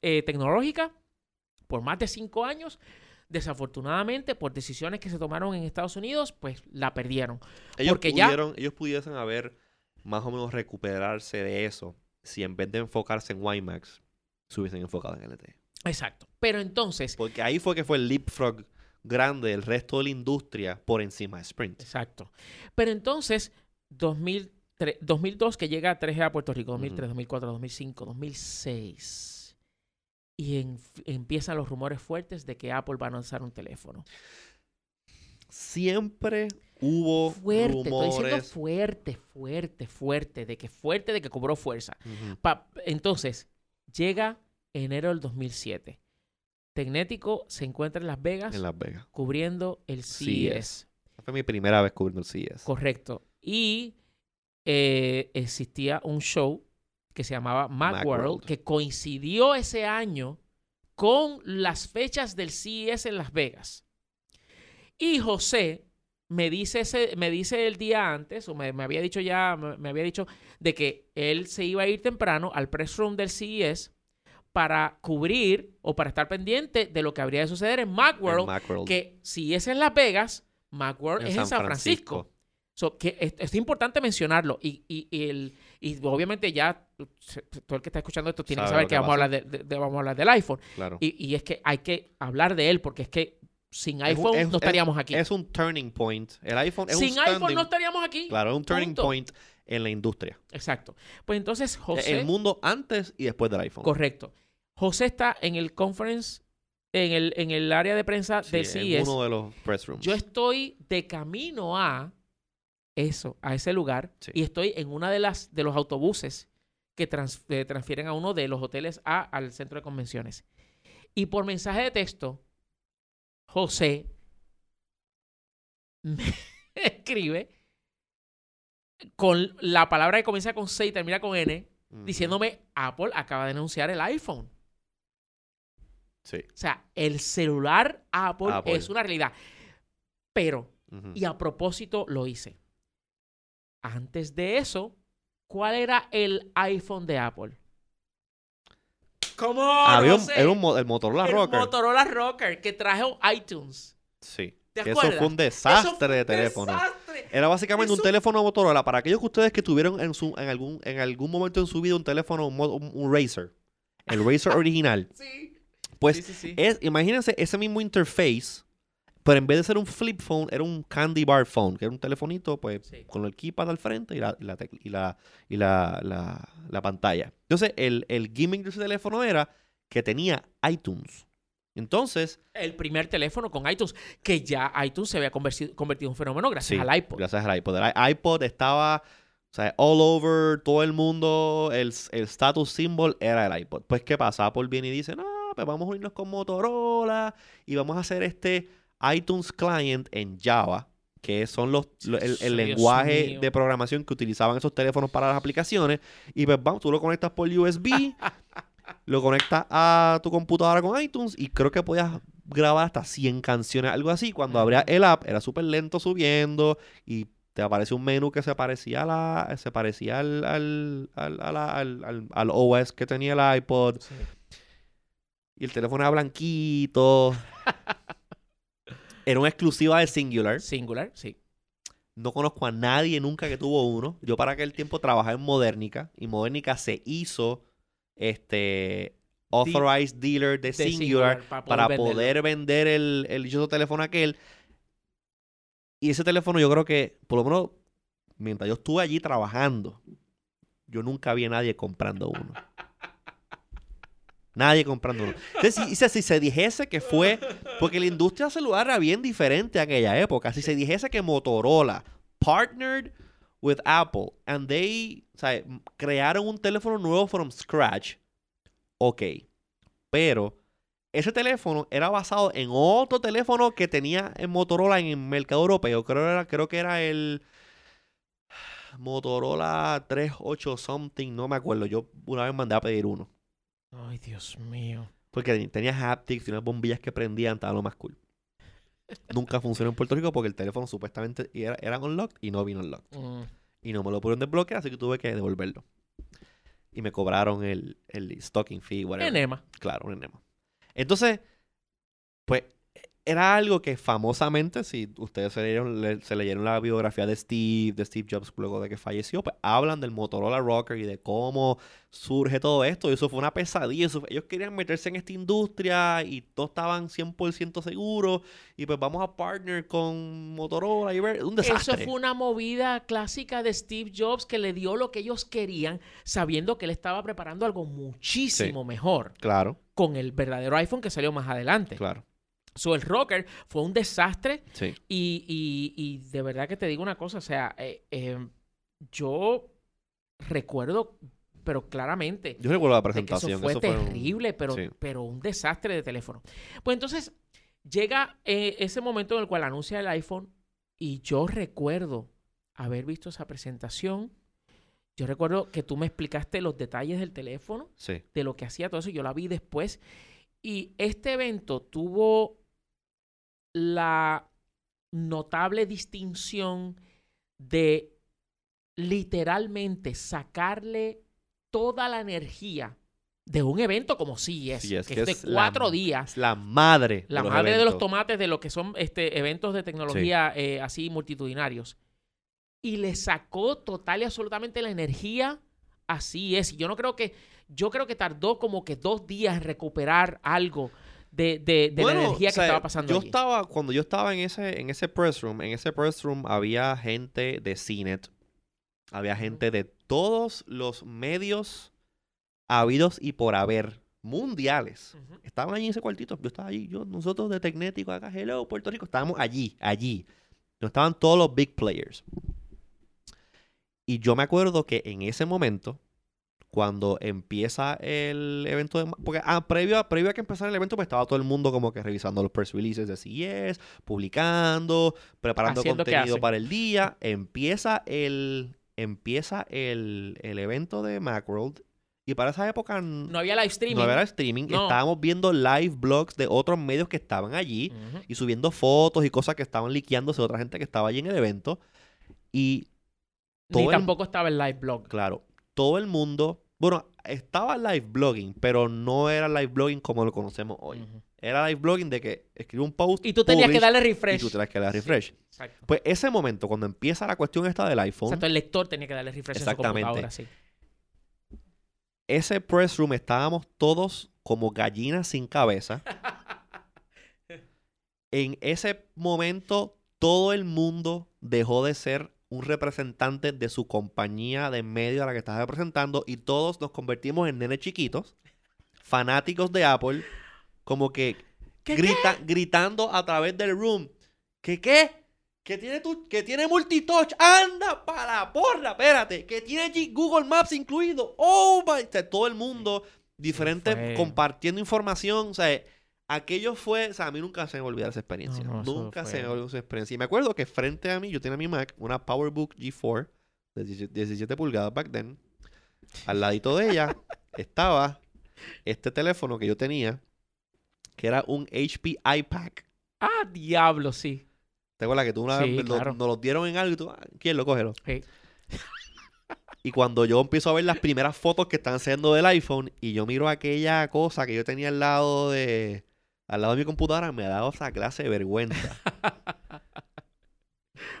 tecnológica por más de cinco años. Desafortunadamente, por decisiones que se tomaron en Estados Unidos, pues la perdieron. Ellos, Porque pudieron, ellos pudiesen haber más o menos recuperarse de eso si en vez de enfocarse en WiMAX, se hubiesen enfocado en LTE. Exacto. Pero entonces. Porque ahí fue que fue el leapfrog grande del resto de la industria por encima de Sprint. Exacto. Pero entonces, 2002 que llega a 3G a Puerto Rico, 2003, 2004, 2005, 2006 y empiezan los rumores fuertes de que Apple va a lanzar un teléfono. Siempre hubo fuerte, rumores. Estoy diciendo fuerte, fuerte, fuerte, de que fuerte, de que cobró fuerza. entonces, llega enero del 2007. Tecnético se encuentra en Las Vegas. En Las Vegas. Cubriendo el CES. fue mi primera vez cubriendo el CES. Correcto. Y eh, existía un show que se llamaba Macworld, que coincidió ese año con las fechas del CES en Las Vegas. Y José me dice, ese, me dice el día antes, o me, había dicho ya, me, había dicho de que él se iba a ir temprano al press room del CES para cubrir o para estar pendiente de lo que habría de suceder en Macworld, que si es en Las Vegas, Macworld es en San Francisco. que es, importante mencionarlo y, y, el, y obviamente ya todo el que está escuchando esto tiene que saber que vamos a, hablar de, vamos a hablar del iPhone. Y, es que hay que hablar de él porque es que sin iPhone no estaríamos aquí. Es un turning point. El iPhone es Sin iPhone no estaríamos aquí. Claro, es un turning point en la industria. Exacto. Pues entonces José... El mundo antes y después del iPhone. Correcto. José está en el conference en el, en el área de prensa de CES. En uno de los press rooms. Yo estoy de camino a eso, a ese lugar, y estoy en una de las de los autobuses que eh, transfieren a uno de los hoteles A al centro de convenciones. Y por mensaje de texto, José me escribe con la palabra que comienza con C y termina con N, diciéndome, Apple acaba de anunciar el iPhone. Sí. O sea, el celular Apple, es una realidad. Pero, y a propósito lo hice. Antes de eso, ¿cuál era el iPhone de Apple? ¿Cómo? Había era un, el Motorola Rocker. El Motorola Rocker que trajo iTunes. Sí. eso fue un desastre de teléfono. Era básicamente un teléfono Motorola para aquellos que ustedes que tuvieron en, su, en, algún, en algún momento en su vida un teléfono, un, Razer. El Razer original. sí. Pues Es, imagínense ese mismo interface pero en vez de ser un flip phone, era un candy bar phone, que era un telefonito, pues, con el keypad al frente y la, y la, y la, la, pantalla. Entonces, el, el gimmick de ese teléfono era que tenía iTunes. Entonces. El primer teléfono con iTunes, que ya iTunes se había convertido, en un fenómeno gracias al iPod. Gracias al iPod. El iPod estaba. O sea, all over, todo el mundo, el, el status symbol era el iPod. Pues, ¿qué pasa? Apple viene y dice, no, pues vamos a unirnos con Motorola y vamos a hacer este iTunes Client en Java, que son los, el, lenguaje de programación que utilizaban esos teléfonos para las aplicaciones. Y pues vamos, tú lo conectas por USB, lo conectas a tu computadora con iTunes y creo que podías grabar hasta 100 canciones, algo así. Cuando abría el app era súper lento subiendo y te aparece un menú que se parecía a la se parecía al, al, al, al OS que tenía el iPod. Y el teléfono era blanquito. Era una exclusiva de Singular. Singular, sí. No conozco a nadie nunca que tuvo uno. Yo para aquel tiempo trabajaba en Modernica y Modernica se hizo este authorized dealer de, Singular, para poder, vender el, el teléfono aquel. Y ese teléfono yo creo que, por lo menos, mientras yo estuve allí trabajando, yo nunca vi a nadie comprando uno. Nadie comprando uno. Entonces, si, se dijese que fue, porque la industria celular era bien diferente en aquella época, si se dijese que Motorola partnered with Apple and they o crearon un teléfono nuevo from scratch, ok. Pero ese teléfono era basado en otro teléfono que tenía en Motorola en el mercado europeo. Creo, era, creo que era el Motorola 38 something, no me acuerdo. Yo una vez mandé a pedir uno. Ay, Dios mío. Porque tenía haptics y unas bombillas que prendían, estaba lo más cool. Nunca funcionó en Puerto Rico porque el teléfono supuestamente era, era unlocked y no vino unlocked. Mm. Y no me lo pudieron desbloquear, así que tuve que devolverlo. Y me cobraron el, el stocking fee, whatever. Enema. Claro, un enema. Entonces, pues era algo que famosamente, si ustedes se leyeron, se leyeron la biografía de Steve, de Steve Jobs luego de que falleció, pues hablan del Motorola Rocker y de cómo surge todo esto. Y eso fue una pesadilla. ellos querían meterse en esta industria y todos estaban 100% seguros. Y pues vamos a partner con Motorola y ver. Un desastre. Eso fue una movida clásica de Steve Jobs que le dio lo que ellos querían, sabiendo que él estaba preparando algo muchísimo mejor. Claro. Con el verdadero iPhone que salió más adelante. Claro. So, el rocker fue un desastre. Y, de verdad que te digo una cosa, o sea, eh, eh, yo recuerdo, pero claramente. Yo recuerdo la presentación. eso fue terrible, pero, pero un desastre de teléfono. Pues entonces llega eh, ese momento en el cual anuncia el iPhone y yo recuerdo haber visto esa presentación. Yo recuerdo que tú me explicaste los detalles del teléfono, de lo que hacía todo eso. Yo la vi después. Y este evento tuvo la notable distinción de literalmente sacarle toda la energía de un evento como CES, es, que, es de cuatro días. La madre. La madre de los tomates de lo que son este, eventos de tecnología eh, así multitudinarios. Y le sacó total y absolutamente la energía así es. Yo no creo que, yo creo que tardó como que dos días en recuperar algo de, de, la energía que estaba pasando. Yo estaba, cuando yo estaba en ese, en ese press room, en ese press room había gente de CNET, había gente de todos los medios habidos y por haber mundiales. Estaban allí en ese cuartito. Yo estaba allí, yo, nosotros de Tecnético, acá, hello, Puerto Rico, estábamos allí, allí. No estaban todos los big players. Y yo me acuerdo que en ese momento cuando empieza el evento de... Porque ah, previo, a, previo a que empezara el evento, pues estaba todo el mundo como que revisando los press releases de CES, publicando, preparando contenido para el día. Empieza el, empieza el, el evento de Macworld y para esa época no había live streaming. No había live streaming. Estábamos viendo live blogs de otros medios que estaban allí y subiendo fotos y cosas que estaban liqueándose de otra gente que estaba allí en el evento. Y Ni tampoco estaba el live blog. Claro. Todo el mundo bueno, estaba live blogging, pero no era live blogging como lo conocemos hoy. Era live blogging de que escribe un post. Y tú tenías que darle refresh. Y tú tenías que darle refresh. pues ese momento, cuando empieza la cuestión esta del iPhone. Exacto, el lector tenía que darle refresh Exactamente. en su computadora, sí. Ese press room estábamos todos como gallinas sin cabeza. en ese momento, todo el mundo dejó de ser un representante de su compañía de medio a la que estás representando y todos nos convertimos en nenes chiquitos, fanáticos de Apple, como que grita, gritando a través del room. ¿Qué qué? Que tiene, tu, que tiene multitouch. Anda para la porra, espérate. Que tiene Google Maps incluido. Oh my. todo el mundo diferente compartiendo información. O sea, aquello fue, o sea, a mí nunca se me olvidó esa experiencia. nunca se me olvidó esa experiencia. Y me acuerdo que frente a mí, yo tenía mi Mac, una PowerBook G4 de 17 pulgadas back then. Al ladito de ella estaba este teléfono que yo tenía, que era un HP iPack. Ah, diablo, sí. ¿Te acuerdas que tú una vez nos lo dieron en algo y tú, ah, ¿quién lo cógelo? Sí. Y cuando yo empiezo a ver las primeras fotos que están haciendo del iPhone y yo miro aquella cosa que yo tenía al lado de al lado de mi computadora me ha dado esa clase de vergüenza.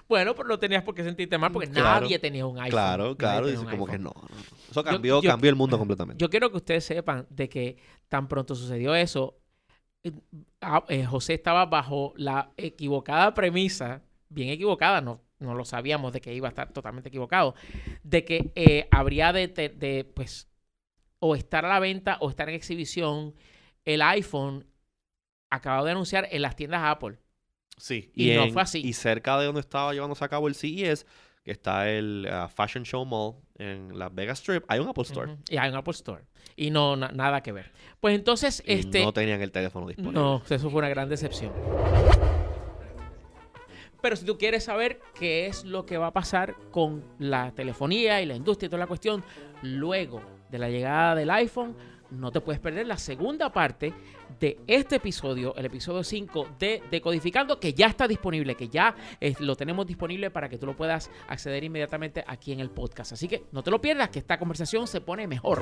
Bueno, pero no tenías por qué sentirte mal porque nadie tenía un iPhone. Claro, claro. Dice como que no, Eso cambió, cambió el mundo completamente. Yo quiero que ustedes sepan de que tan pronto sucedió eso, eh, ah, eh, José estaba bajo la equivocada premisa, bien equivocada, no, no lo sabíamos de que iba a estar totalmente equivocado, de que eh, habría de, de, pues, o estar a la venta o estar en exhibición el iPhone acabado de anunciar en las tiendas Apple. Sí, y, no fue así. Y cerca de donde estaba llevándose a cabo el CES, que está el uh, Fashion Show Mall en Las Vegas Strip, hay un Apple Store. Y hay un Apple Store. Y no, nada que ver. Pues entonces, este... No tenían el teléfono disponible. No, eso fue una gran decepción. Pero si tú quieres saber qué es lo que va a pasar con la telefonía y la industria y toda la cuestión luego de la llegada del iPhone, no te puedes perder la segunda parte de este episodio, el episodio 5 de Decodificando, que ya está disponible, que ya lo tenemos disponible para que tú lo puedas acceder inmediatamente aquí en el podcast. Así que no te lo pierdas, que esta conversación se pone mejor.